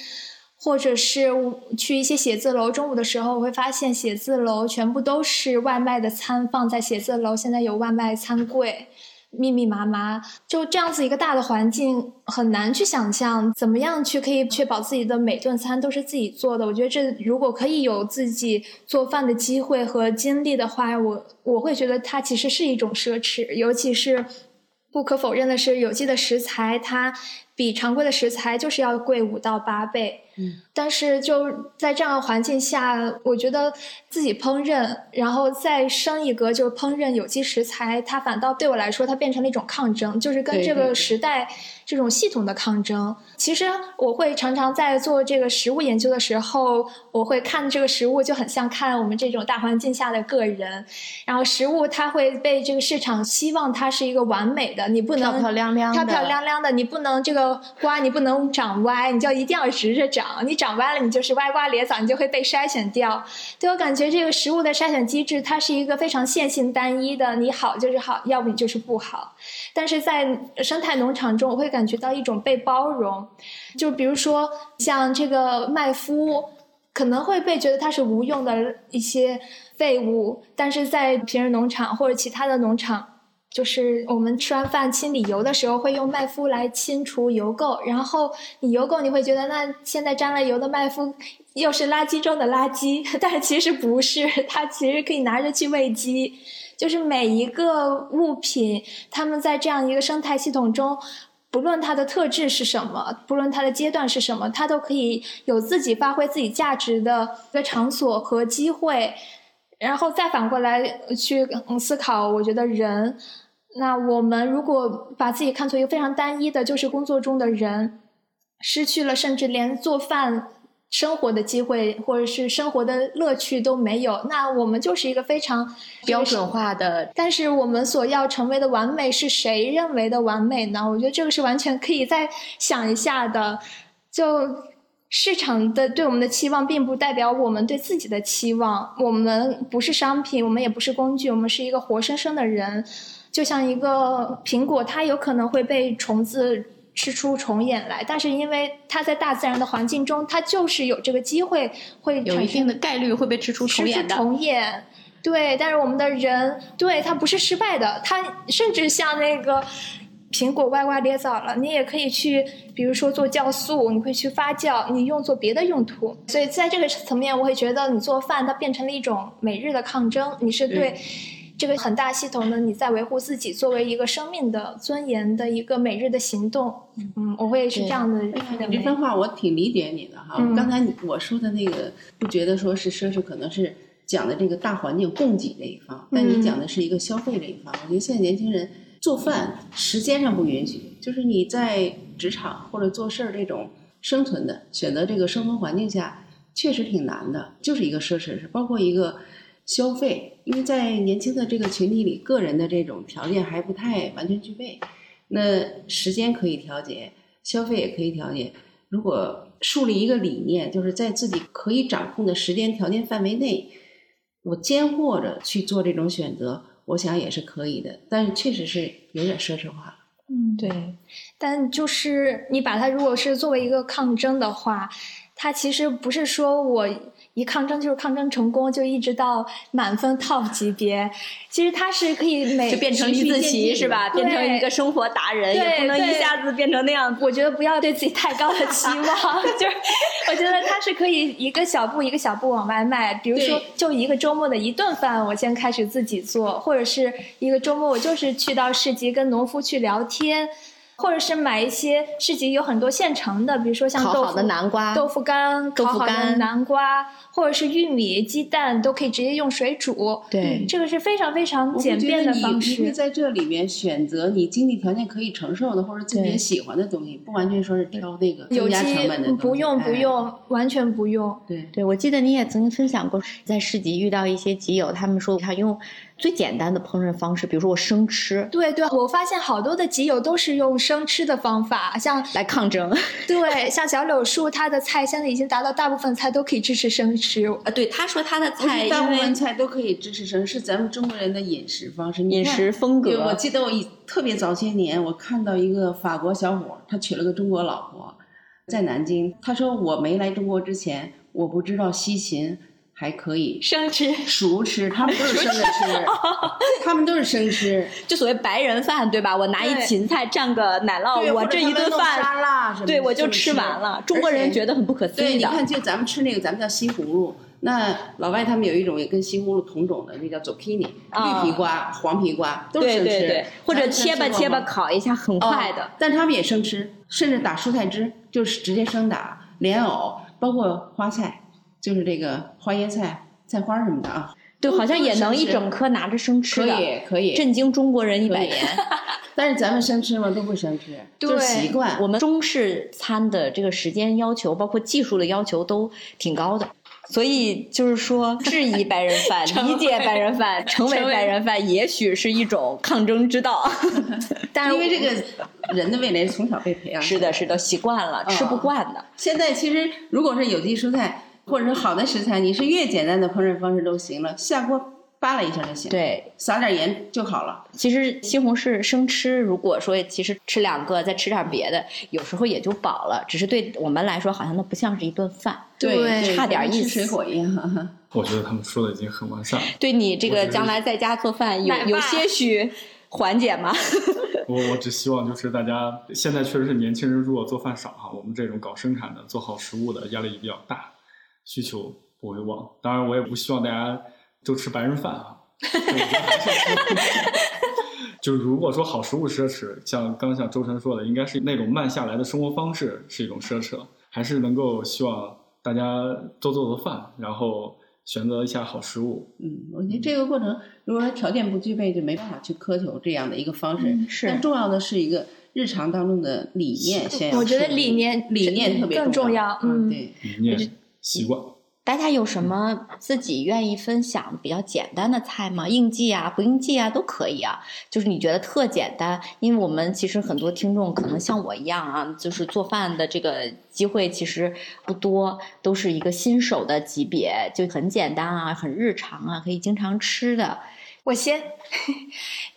或者是去一些写字楼，中午的时候我会发现写字楼全部都是外卖的餐放在写字楼，现在有外卖餐柜。密密麻麻，就这样子一个大的环境，很难去想象怎么样去可以确保自己的每顿餐都是自己做的。我觉得这如果可以有自己做饭的机会和经历的话，我我会觉得它其实是一种奢侈。尤其是不可否认的是，有机的食材它比常规的食材就是要贵五到八倍。嗯，但是就在这样的环境下，我觉得自己烹饪，然后再升一格，就是烹饪有机食材，它反倒对我来说，它变成了一种抗争，就是跟这个时代这种系统的抗争。其实我会常常在做这个食物研究的时候，我会看这个食物就很像看我们这种大环境下的个人，然后食物它会被这个市场希望它是一个完美的，你不能漂漂亮亮的，漂漂亮亮的，你不能这个瓜你不能长歪，你就一定要直着长。你长歪了，你就是歪瓜裂枣，你就会被筛选掉。对我感觉这个食物的筛选机制，它是一个非常线性单一的，你好就是好，要不你就是不好。但是在生态农场中，我会感觉到一种被包容。就比如说像这个麦麸，可能会被觉得它是无用的一些废物，但是在平日农场或者其他的农场。就是我们吃完饭清理油的时候，会用麦麸来清除油垢。然后你油垢，你会觉得那现在沾了油的麦麸又是垃圾中的垃圾，但其实不是，它其实可以拿着去喂鸡。就是每一个物品，它们在这样一个生态系统中，不论它的特质是什么，不论它的阶段是什么，它都可以有自己发挥自己价值的一个场所和机会。然后再反过来去思考，我觉得人，那我们如果把自己看作一个非常单一的，就是工作中的人，失去了甚至连做饭生活的机会，或者是生活的乐趣都没有，那我们就是一个非常标准化的。但是我们所要成为的完美是谁认为的完美呢？我觉得这个是完全可以再想一下的，就。市场的对我们的期望，并不代表我们对自己的期望。我们不是商品，我们也不是工具，我们是一个活生生的人。就像一个苹果，它有可能会被虫子吃出虫眼来，但是因为它在大自然的环境中，它就是有这个机会会有一定的概率会被吃出虫眼的。虫眼，对。但是我们的人，对它不是失败的，它甚至像那个。苹果歪瓜裂枣了，你也可以去，比如说做酵素，你会去发酵，你用作别的用途。所以在这个层面，我会觉得你做饭它变成了一种每日的抗争，你是对这个很大系统的你在维护自己作为一个生命的尊严的一个每日的行动。嗯，我会是这样的。你这番话我挺理解你的哈。刚才我说的那个，不觉得说是奢侈，可能是讲的这个大环境供给这一方，但你讲的是一个消费这一方。我觉得现在年轻人。做饭时间上不允许，就是你在职场或者做事儿这种生存的选择这个生存环境下，确实挺难的，就是一个奢侈，是包括一个消费，因为在年轻的这个群体里，个人的这种条件还不太完全具备，那时间可以调节，消费也可以调节。如果树立一个理念，就是在自己可以掌控的时间条件范围内，我兼获着去做这种选择。我想也是可以的，但是确实是有点奢侈化了。嗯，对。但就是你把它如果是作为一个抗争的话，它其实不是说我。一抗争就是抗争成功，就一直到满分 top 级别。其实他是可以每就变成李子棋是吧？变成一个生活达人，也不能一下子变成那样。我觉得不要对自己太高的期望，就是我觉得他是可以一个小步一个小步往外迈。比如说，就一个周末的一顿饭，我先开始自己做，或者是一个周末我就是去到市集跟农夫去聊天。或者是买一些市集有很多现成的，比如说像豆腐、南瓜、豆腐干、豆腐干、南瓜，或者是玉米、鸡蛋，都可以直接用水煮。对，这个是非常非常简便的方式。你会在这里面选择你经济条件可以承受的，或者自己喜欢的东西，不完全说是挑那个有加成本的。不用不用，完全不用。对对，我记得你也曾经分享过，在市集遇到一些集友，他们说他用。最简单的烹饪方式，比如说我生吃。对对，我发现好多的集友都是用生吃的方法，像来抗争。对，像小柳树，他的菜现在已经达到大部分菜都可以支持生吃。啊，对，他说他的菜，大部分菜都可以支持生，是咱们中国人的饮食方式、饮食风格。我记得我一特别早些年，我看到一个法国小伙，他娶了个中国老婆，在南京。他说我没来中国之前，我不知道西芹。还可以生吃、熟吃，他们都是生着吃，他们都是生吃，就所谓白人饭，对吧？我拿一芹菜蘸个奶酪，我这一顿饭，对，我就吃完了。中国人觉得很不可思议的。你看，就咱们吃那个，咱们叫西葫芦，那老外他们有一种也跟西葫芦同种的，那叫 zucchini，绿皮瓜、黄皮瓜都是生吃，或者切吧切吧烤一下，很快的。但他们也生吃，甚至打蔬菜汁，就是直接生打莲藕，包括花菜。就是这个花椰菜、菜花什么的啊，对，好像也能一整颗拿着生吃的，可以可以，震惊中国人一百年。但是咱们生吃吗？都不生吃，就习惯。我们中式餐的这个时间要求，包括技术的要求都挺高的。所以就是说，质疑白人饭、理解白人饭、成为白人饭，也许是一种抗争之道。但是因为这个人的味蕾从小被培养，是的，是的，习惯了，吃不惯的。现在其实如果是有机蔬菜或者是好的食材，你是越简单的烹饪方式都行了，下锅。扒拉一下就行，对，撒点盐就好了。其实西红柿生吃，如果说其实吃两个，再吃点别的，有时候也就饱了。只是对我们来说，好像那不像是一顿饭，对，差点意思。水果一样。我觉得他们说的已经很完善了。对你这个将来在家做饭有有些许缓解吗？我我只希望就是大家现在确实是年轻人，如果做饭少哈，我们这种搞生产的、做好食物的压力比较大，需求不会旺。当然，我也不希望大家。都吃白人饭啊！就如果说好食物奢侈，像刚像周晨说的，应该是那种慢下来的生活方式是一种奢侈了，还是能够希望大家多做做饭，然后选择一下好食物。嗯，我觉得这个过程，如果说条件不具备，就没办法去苛求这样的一个方式。是，但重要的是一个日常当中的理念，先我觉得理念理念特别重要。嗯，对，理念习惯。大家有什么自己愿意分享比较简单的菜吗？应季啊，不应季啊，都可以啊。就是你觉得特简单，因为我们其实很多听众可能像我一样啊，就是做饭的这个机会其实不多，都是一个新手的级别，就很简单啊，很日常啊，可以经常吃的。我先，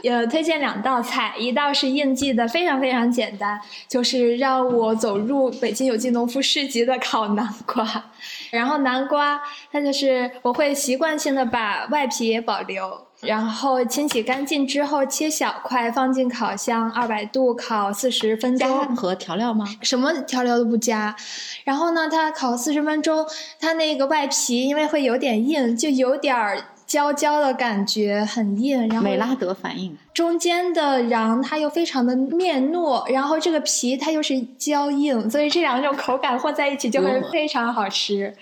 呃，推荐两道菜，一道是应季的，非常非常简单，就是让我走入北京有机农夫市集的烤南瓜。然后南瓜，它就是我会习惯性的把外皮也保留，然后清洗干净之后切小块，放进烤箱，二百度烤四十分钟。加任何调料吗？什么调料都不加。然后呢，它烤四十分钟，它那个外皮因为会有点硬，就有点儿。焦焦的感觉很硬，然后美拉德反应。中间的瓤它又非常的面糯，然后这个皮它又是焦硬，所以这两种口感混在一起就会非常好吃。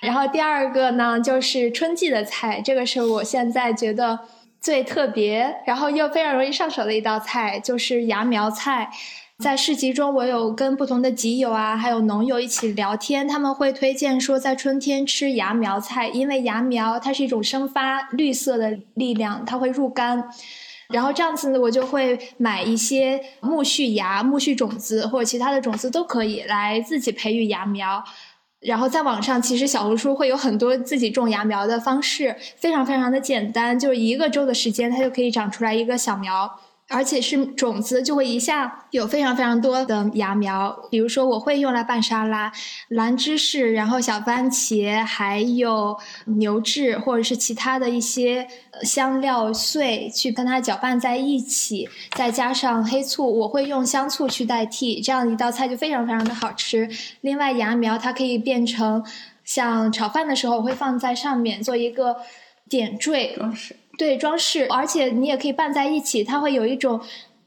然后第二个呢，就是春季的菜，这个是我现在觉得最特别，然后又非常容易上手的一道菜，就是芽苗菜。在市集中，我有跟不同的集友啊，还有农友一起聊天，他们会推荐说，在春天吃芽苗菜，因为芽苗它是一种生发绿色的力量，它会入肝。然后这样子呢，我就会买一些苜蓿芽、苜蓿种子或者其他的种子都可以来自己培育芽苗。然后在网上，其实小红书会有很多自己种芽苗的方式，非常非常的简单，就是一个周的时间，它就可以长出来一个小苗。而且是种子，就会一下有非常非常多的芽苗。比如说，我会用来拌沙拉，蓝芝士，然后小番茄，还有牛至或者是其他的一些香料碎，去跟它搅拌在一起，再加上黑醋，我会用香醋去代替，这样一道菜就非常非常的好吃。另外，芽苗它可以变成像炒饭的时候，我会放在上面做一个点缀装饰。对装饰，而且你也可以拌在一起，它会有一种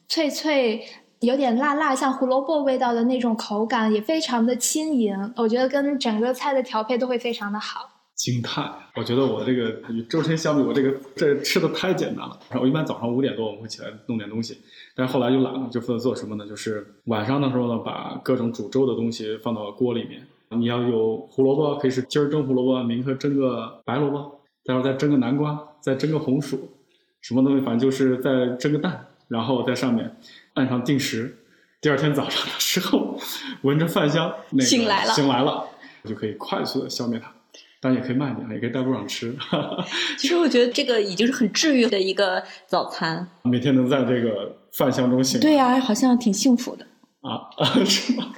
脆脆、有点辣辣，像胡萝卜味道的那种口感，也非常的轻盈。我觉得跟整个菜的调配都会非常的好。惊叹！我觉得我这个与周深相比，我这个这吃的太简单了。然后我一般早上五点多我们会起来弄点东西，但是后来就懒了，就负责做什么呢？就是晚上的时候呢，把各种煮粥的东西放到锅里面。你要有胡萝卜，可以是今儿蒸胡萝卜，明天蒸个白萝卜，待会儿再蒸个南瓜。再蒸个红薯，什么东西，反正就是再蒸个蛋，然后在上面按上定时。第二天早上的时候，闻着饭香，醒来了，醒来了，就可以快速的消灭它。当然也可以慢点，也可以在路上吃。其实我觉得这个已经是很治愈的一个早餐。每天能在这个饭香中醒。对呀，好像挺幸福的。啊啊，是吗？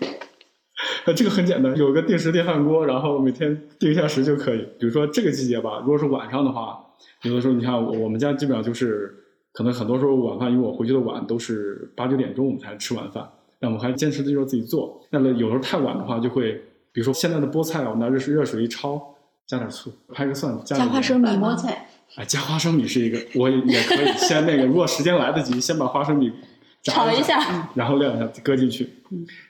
那这个很简单，有个定时电饭锅，然后每天定一下时就可以。比如说这个季节吧，如果是晚上的话。有的时候，你看我我们家基本上就是，可能很多时候晚饭，因为我回去的晚，都是八九点钟我们才吃晚饭。那我们还坚持的就是自己做。那么有时候太晚的话，就会，比如说现在的菠菜，我拿热水热水一焯，加点醋，拍个蒜，加花生米菠菜。哎，加花生米是一个，我也可以先那个，如果时间来得及，先把花生米炒一下，然后晾一下，搁进去，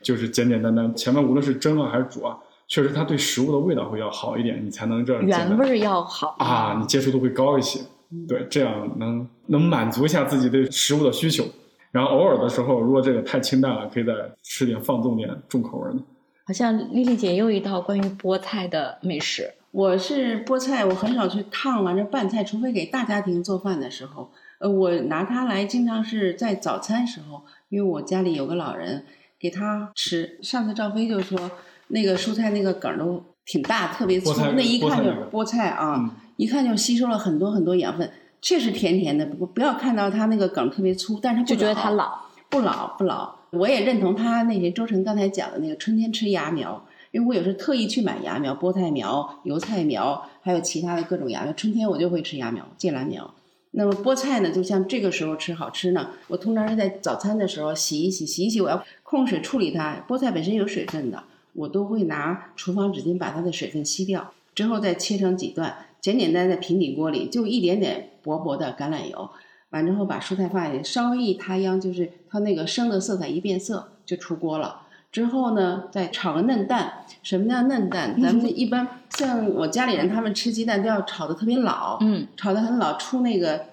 就是简简单单。前面无论是蒸啊还是煮啊。确实，它对食物的味道会要好一点，你才能这样原味要好啊，你接受度会高一些，对，这样能能满足一下自己对食物的需求。然后偶尔的时候，如果这个太清淡了，可以再吃点放纵点重口味的。好像丽丽姐又一道关于菠菜的美食我是菠菜，我很少去烫完这拌菜，除非给大家庭做饭的时候。呃，我拿它来经常是在早餐时候，因为我家里有个老人，给他吃。上次赵飞就说，那个蔬菜那个梗都挺大，特别粗，那一看就是菠菜啊，一看就吸收了很多很多养分，确实甜甜的。不不要看到它那个梗特别粗，但是就觉得它老，不老不老。我也认同他那些周晨刚才讲的那个春天吃芽苗。因为我有时候特意去买芽苗，菠菜苗、油菜苗，还有其他的各种芽苗。春天我就会吃芽苗、芥蓝苗。那么菠菜呢，就像这个时候吃好吃呢。我通常是在早餐的时候洗一洗，洗一洗，我要控水处理它。菠菜本身有水分的，我都会拿厨房纸巾把它的水分吸掉，之后再切成几段，简简单在平底锅里就一点点薄薄的橄榄油，完之后把蔬菜放进去，稍微一塌秧，就是它那个生的色彩一变色就出锅了。之后呢，再炒个嫩蛋。什么叫嫩蛋？咱们一般像我家里人，他们吃鸡蛋都要炒的特别老，嗯，炒的很老，出那个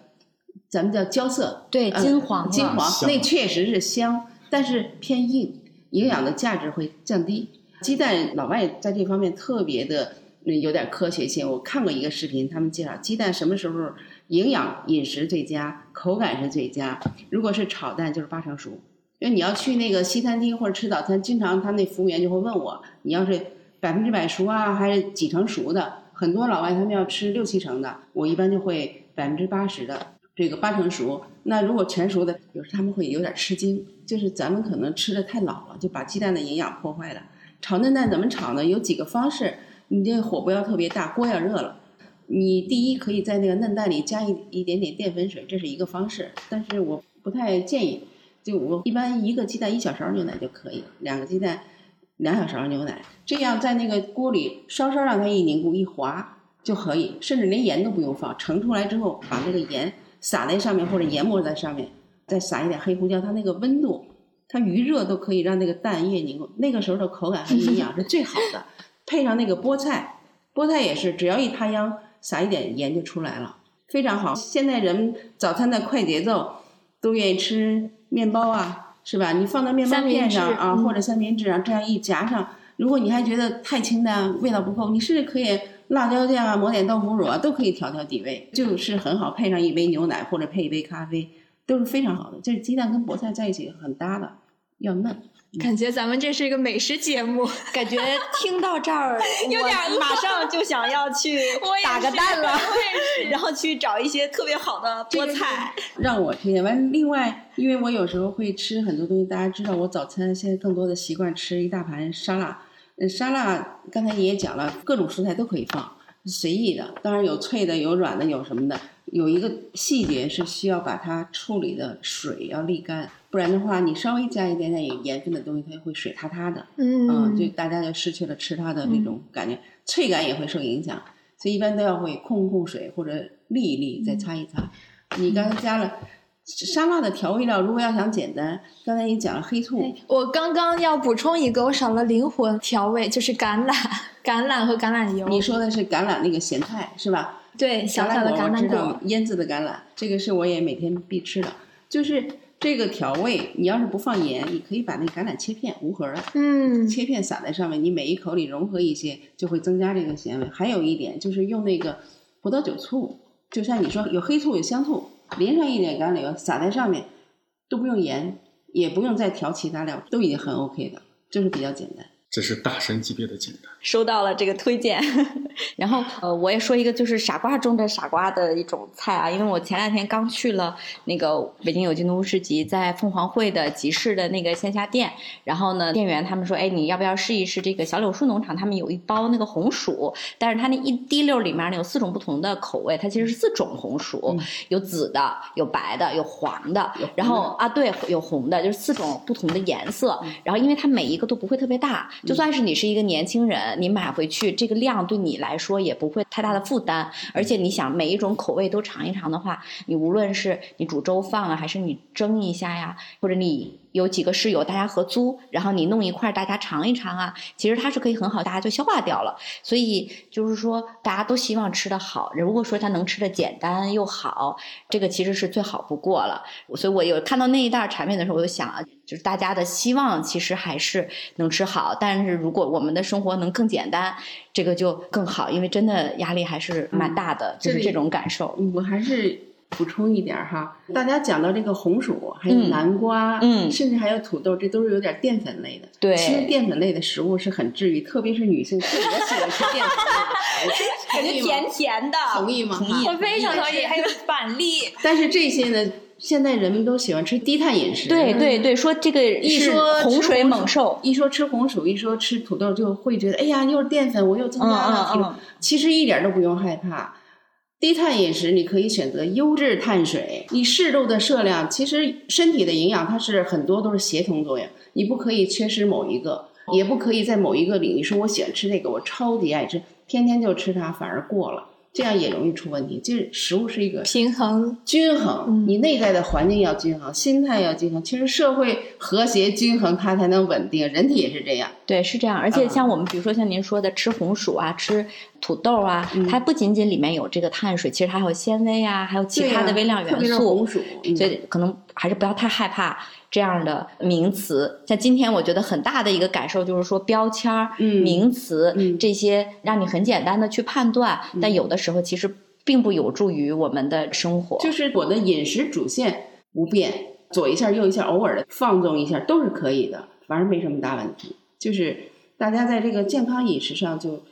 咱们叫焦色，对，金黄，金黄，那确实是香，但是偏硬，营养的价值会降低。鸡蛋老外在这方面特别的有点科学性。我看过一个视频，他们介绍鸡蛋什么时候营养饮食最佳，口感是最佳。如果是炒蛋，就是八成熟。因为你要去那个西餐厅或者吃早餐，经常他那服务员就会问我，你要是百分之百熟啊，还是几成熟的？很多老外他们要吃六七成的，我一般就会百分之八十的这个八成熟。那如果全熟的，有时他们会有点吃惊，就是咱们可能吃的太老了，就把鸡蛋的营养破坏了。炒嫩蛋怎么炒呢？有几个方式，你这火不要特别大，锅要热了。你第一可以在那个嫩蛋里加一一点点淀粉水，这是一个方式，但是我不太建议。就我一般一个鸡蛋一小勺牛奶就可以，两个鸡蛋两小勺牛奶，这样在那个锅里稍稍让它一凝固一滑就可以，甚至连盐都不用放。盛出来之后，把那个盐撒在上面或者研磨在上面，再撒一点黑胡椒，它那个温度，它余热都可以让那个蛋液凝固。那个时候的口感和营养是最好的。配上那个菠菜，菠菜也是，只要一塌秧，撒一点盐就出来了，非常好。现在人们早餐的快节奏，都愿意吃。面包啊，是吧？你放在面包片上啊，或者三明治啊，这样一夹上。如果你还觉得太清淡，味道不够，你是可以辣椒酱啊，抹点豆腐乳啊，都可以调调底味，就是很好。配上一杯牛奶或者配一杯咖啡，都是非常好的。这是鸡蛋跟菠菜在一起很搭的，要嫩。感觉咱们这是一个美食节目，感觉听到这儿 有点马上就想要去 打个蛋了，然后去找一些特别好的菠菜。让我推荐完，另外，因为我有时候会吃很多东西，大家知道我早餐现在更多的习惯吃一大盘沙拉。嗯，沙拉刚才你也讲了，各种蔬菜都可以放，随意的。当然有脆的，有软的，有什么的。有一个细节是需要把它处理的水要沥干，不然的话，你稍微加一点点盐分的东西，它就会水塌塌的。嗯，就大家就失去了吃它的那种感觉，脆感也会受影响。所以一般都要会控控水或者沥一沥，再擦一擦。你刚才加了沙拉的调味料，如果要想简单，刚才你讲了黑醋，我刚刚要补充一个，我少了灵魂调味，就是橄榄、橄榄和橄榄油。你说的是橄榄那个咸菜是吧？对，小小的橄榄果，腌制的橄榄，这个是我也每天必吃的。就是这个调味，你要是不放盐，你可以把那橄榄切片，无核的，嗯，切片撒在上面，你每一口里融合一些，就会增加这个咸味。还有一点就是用那个葡萄酒醋，就像你说有黑醋有香醋，淋上一点橄榄油撒在上面，都不用盐，也不用再调其他料，都已经很 OK 的，就是比较简单。这是大神级别的简单。收到了这个推荐，然后呃，我也说一个就是傻瓜中的傻瓜的一种菜啊，因为我前两天刚去了那个北京有机农夫市集，在凤凰汇的集市的那个线下店，然后呢，店员他们说，哎，你要不要试一试这个小柳树农场？他们有一包那个红薯，但是它那一滴溜里面呢有四种不同的口味，它其实是四种红薯，有紫的，有白的，有黄的，然后啊对，有红的，就是四种不同的颜色，然后因为它每一个都不会特别大。就算是你是一个年轻人，你买回去这个量对你来说也不会太大的负担。而且你想每一种口味都尝一尝的话，你无论是你煮粥放啊，还是你蒸一下呀，或者你有几个室友大家合租，然后你弄一块大家尝一尝啊，其实它是可以很好，大家就消化掉了。所以就是说大家都希望吃的好，如果说它能吃的简单又好，这个其实是最好不过了。所以我有看到那一袋产品的时候，我就想啊。就是大家的希望其实还是能吃好，但是如果我们的生活能更简单，这个就更好，因为真的压力还是蛮大的，就是这种感受。我还是补充一点哈，大家讲到这个红薯，还有南瓜，嗯，甚至还有土豆，这都是有点淀粉类的。对，其实淀粉类的食物是很治愈，特别是女性特别喜欢吃淀粉类的 食物，感觉甜甜的，同意吗？同意，我非常同意。还有板栗，但是这些呢？现在人们都喜欢吃低碳饮食，对对对，说这个一说洪水猛兽，一说吃红薯，一说吃土豆，就会觉得哎呀，又是淀粉，我又增加了体重。其实一点都不用害怕，低碳饮食你可以选择优质碳水，你适度的摄量，其实身体的营养它是很多都是协同作用，你不可以缺失某一个，也不可以在某一个领域说我喜欢吃那个，我超级爱吃，天天就吃它，反而过了。这样也容易出问题。就是食物是一个平衡、均衡，你内在的环境要均衡，心态要均衡。其实社会和谐均衡，它才能稳定。人体也是这样。对，是这样。而且像我们，比如说像您说的，吃红薯啊，吃土豆啊，它不仅仅里面有这个碳水，其实它还有纤维啊，还有其他的微量元素。红薯，所以可能还是不要太害怕。这样的名词，像今天我觉得很大的一个感受就是说标签儿、名词这些让你很简单的去判断，但有的时候其实并不有助于我们的生活。就是我的饮食主线不变，左一下右一下，偶尔的放纵一下都是可以的，反正没什么大问题。就是大家在这个健康饮食上就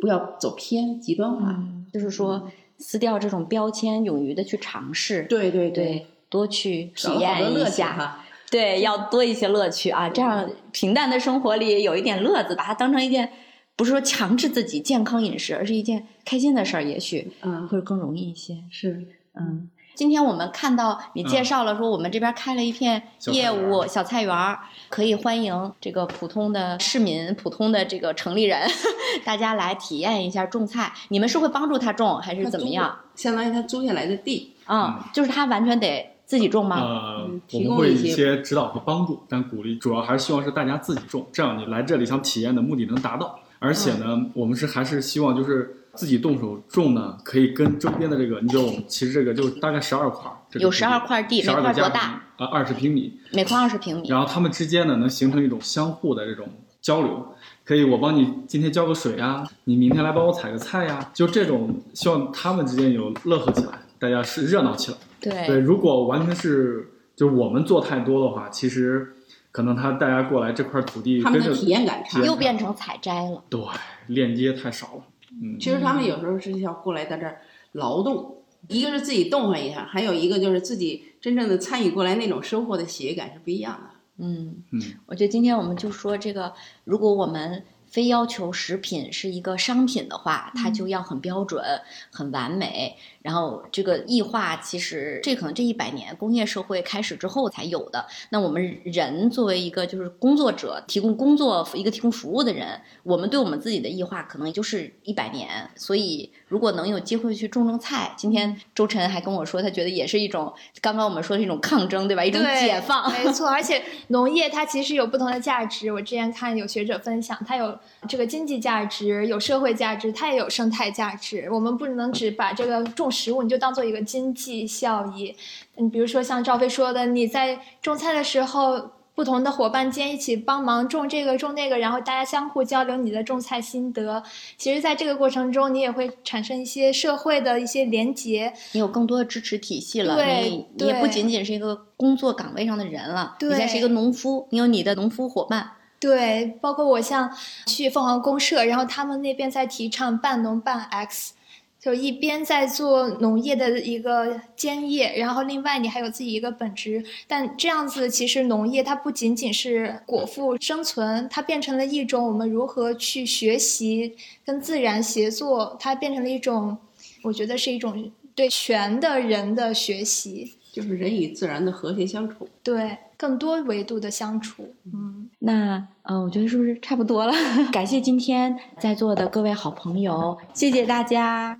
不要走偏极端化，就是说撕掉这种标签，勇于的去尝试。对对对，多去体验一下。对，要多一些乐趣啊！这样平淡的生活里有一点乐子，把它当成一件，不是说强制自己健康饮食，而是一件开心的事儿，也许嗯会更容易一些。是，嗯。今天我们看到你介绍了说，我们这边开了一片业务小菜园儿，可以欢迎这个普通的市民、普通的这个城里人，大家来体验一下种菜。你们是会帮助他种，还是怎么样？相当于他租下来的地，嗯，就是他完全得。自己种吗？呃，我们会一些指导和帮助，但鼓励主要还是希望是大家自己种，这样你来这里想体验的目的能达到。而且呢，我们是还是希望就是自己动手种呢，可以跟周边的这个，你就我们其实这个就大概十二块，有十二块地，每块多大？啊，二十平米，每块二十平米。然后他们之间呢，能形成一种相互的这种交流，可以我帮你今天浇个水呀，你明天来帮我采个菜呀，就这种希望他们之间有乐呵起来，大家是热闹起来。对，如果完全是就是我们做太多的话，其实可能他大家过来这块土地，他们的体验感差，又变成采摘了。对，链接太少了。嗯，其实他们有时候是要过来在这儿劳动，一个是自己动换一下，还有一个就是自己真正的参与过来那种收获的喜悦感是不一样的。嗯嗯，我觉得今天我们就说这个，如果我们。非要求食品是一个商品的话，它就要很标准、很完美。然后这个异化，其实这可能这一百年工业社会开始之后才有的。那我们人作为一个就是工作者，提供工作一个提供服务的人，我们对我们自己的异化可能也就是一百年。所以如果能有机会去种种菜，今天周晨还跟我说，他觉得也是一种刚刚我们说的一种抗争，对吧？一种解放。没错，而且 农业它其实有不同的价值。我之前看有学者分享，它有。这个经济价值有社会价值，它也有生态价值。我们不能只把这个种食物你就当做一个经济效益。你比如说像赵飞说的，你在种菜的时候，不同的伙伴间一起帮忙种这个种那个，然后大家相互交流你的种菜心得。其实，在这个过程中，你也会产生一些社会的一些连结，你有更多的支持体系了。你，你也不仅仅是一个工作岗位上的人了，你在是一个农夫，你有你的农夫伙伴。对，包括我像去凤凰公社，然后他们那边在提倡半农半 X，就一边在做农业的一个兼业，然后另外你还有自己一个本职。但这样子其实农业它不仅仅是果腹生存，它变成了一种我们如何去学习跟自然协作，它变成了一种，我觉得是一种对全的人的学习。就是人与自然的和谐相处，对更多维度的相处。嗯，那呃，我觉得是不是差不多了？感谢今天在座的各位好朋友，谢谢大家。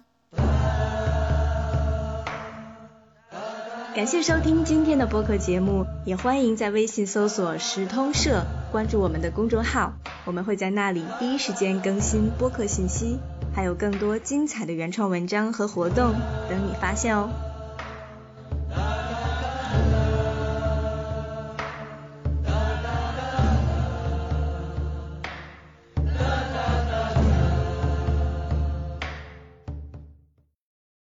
感谢收听今天的播客节目，也欢迎在微信搜索“时通社”，关注我们的公众号，我们会在那里第一时间更新播客信息，还有更多精彩的原创文章和活动等你发现哦。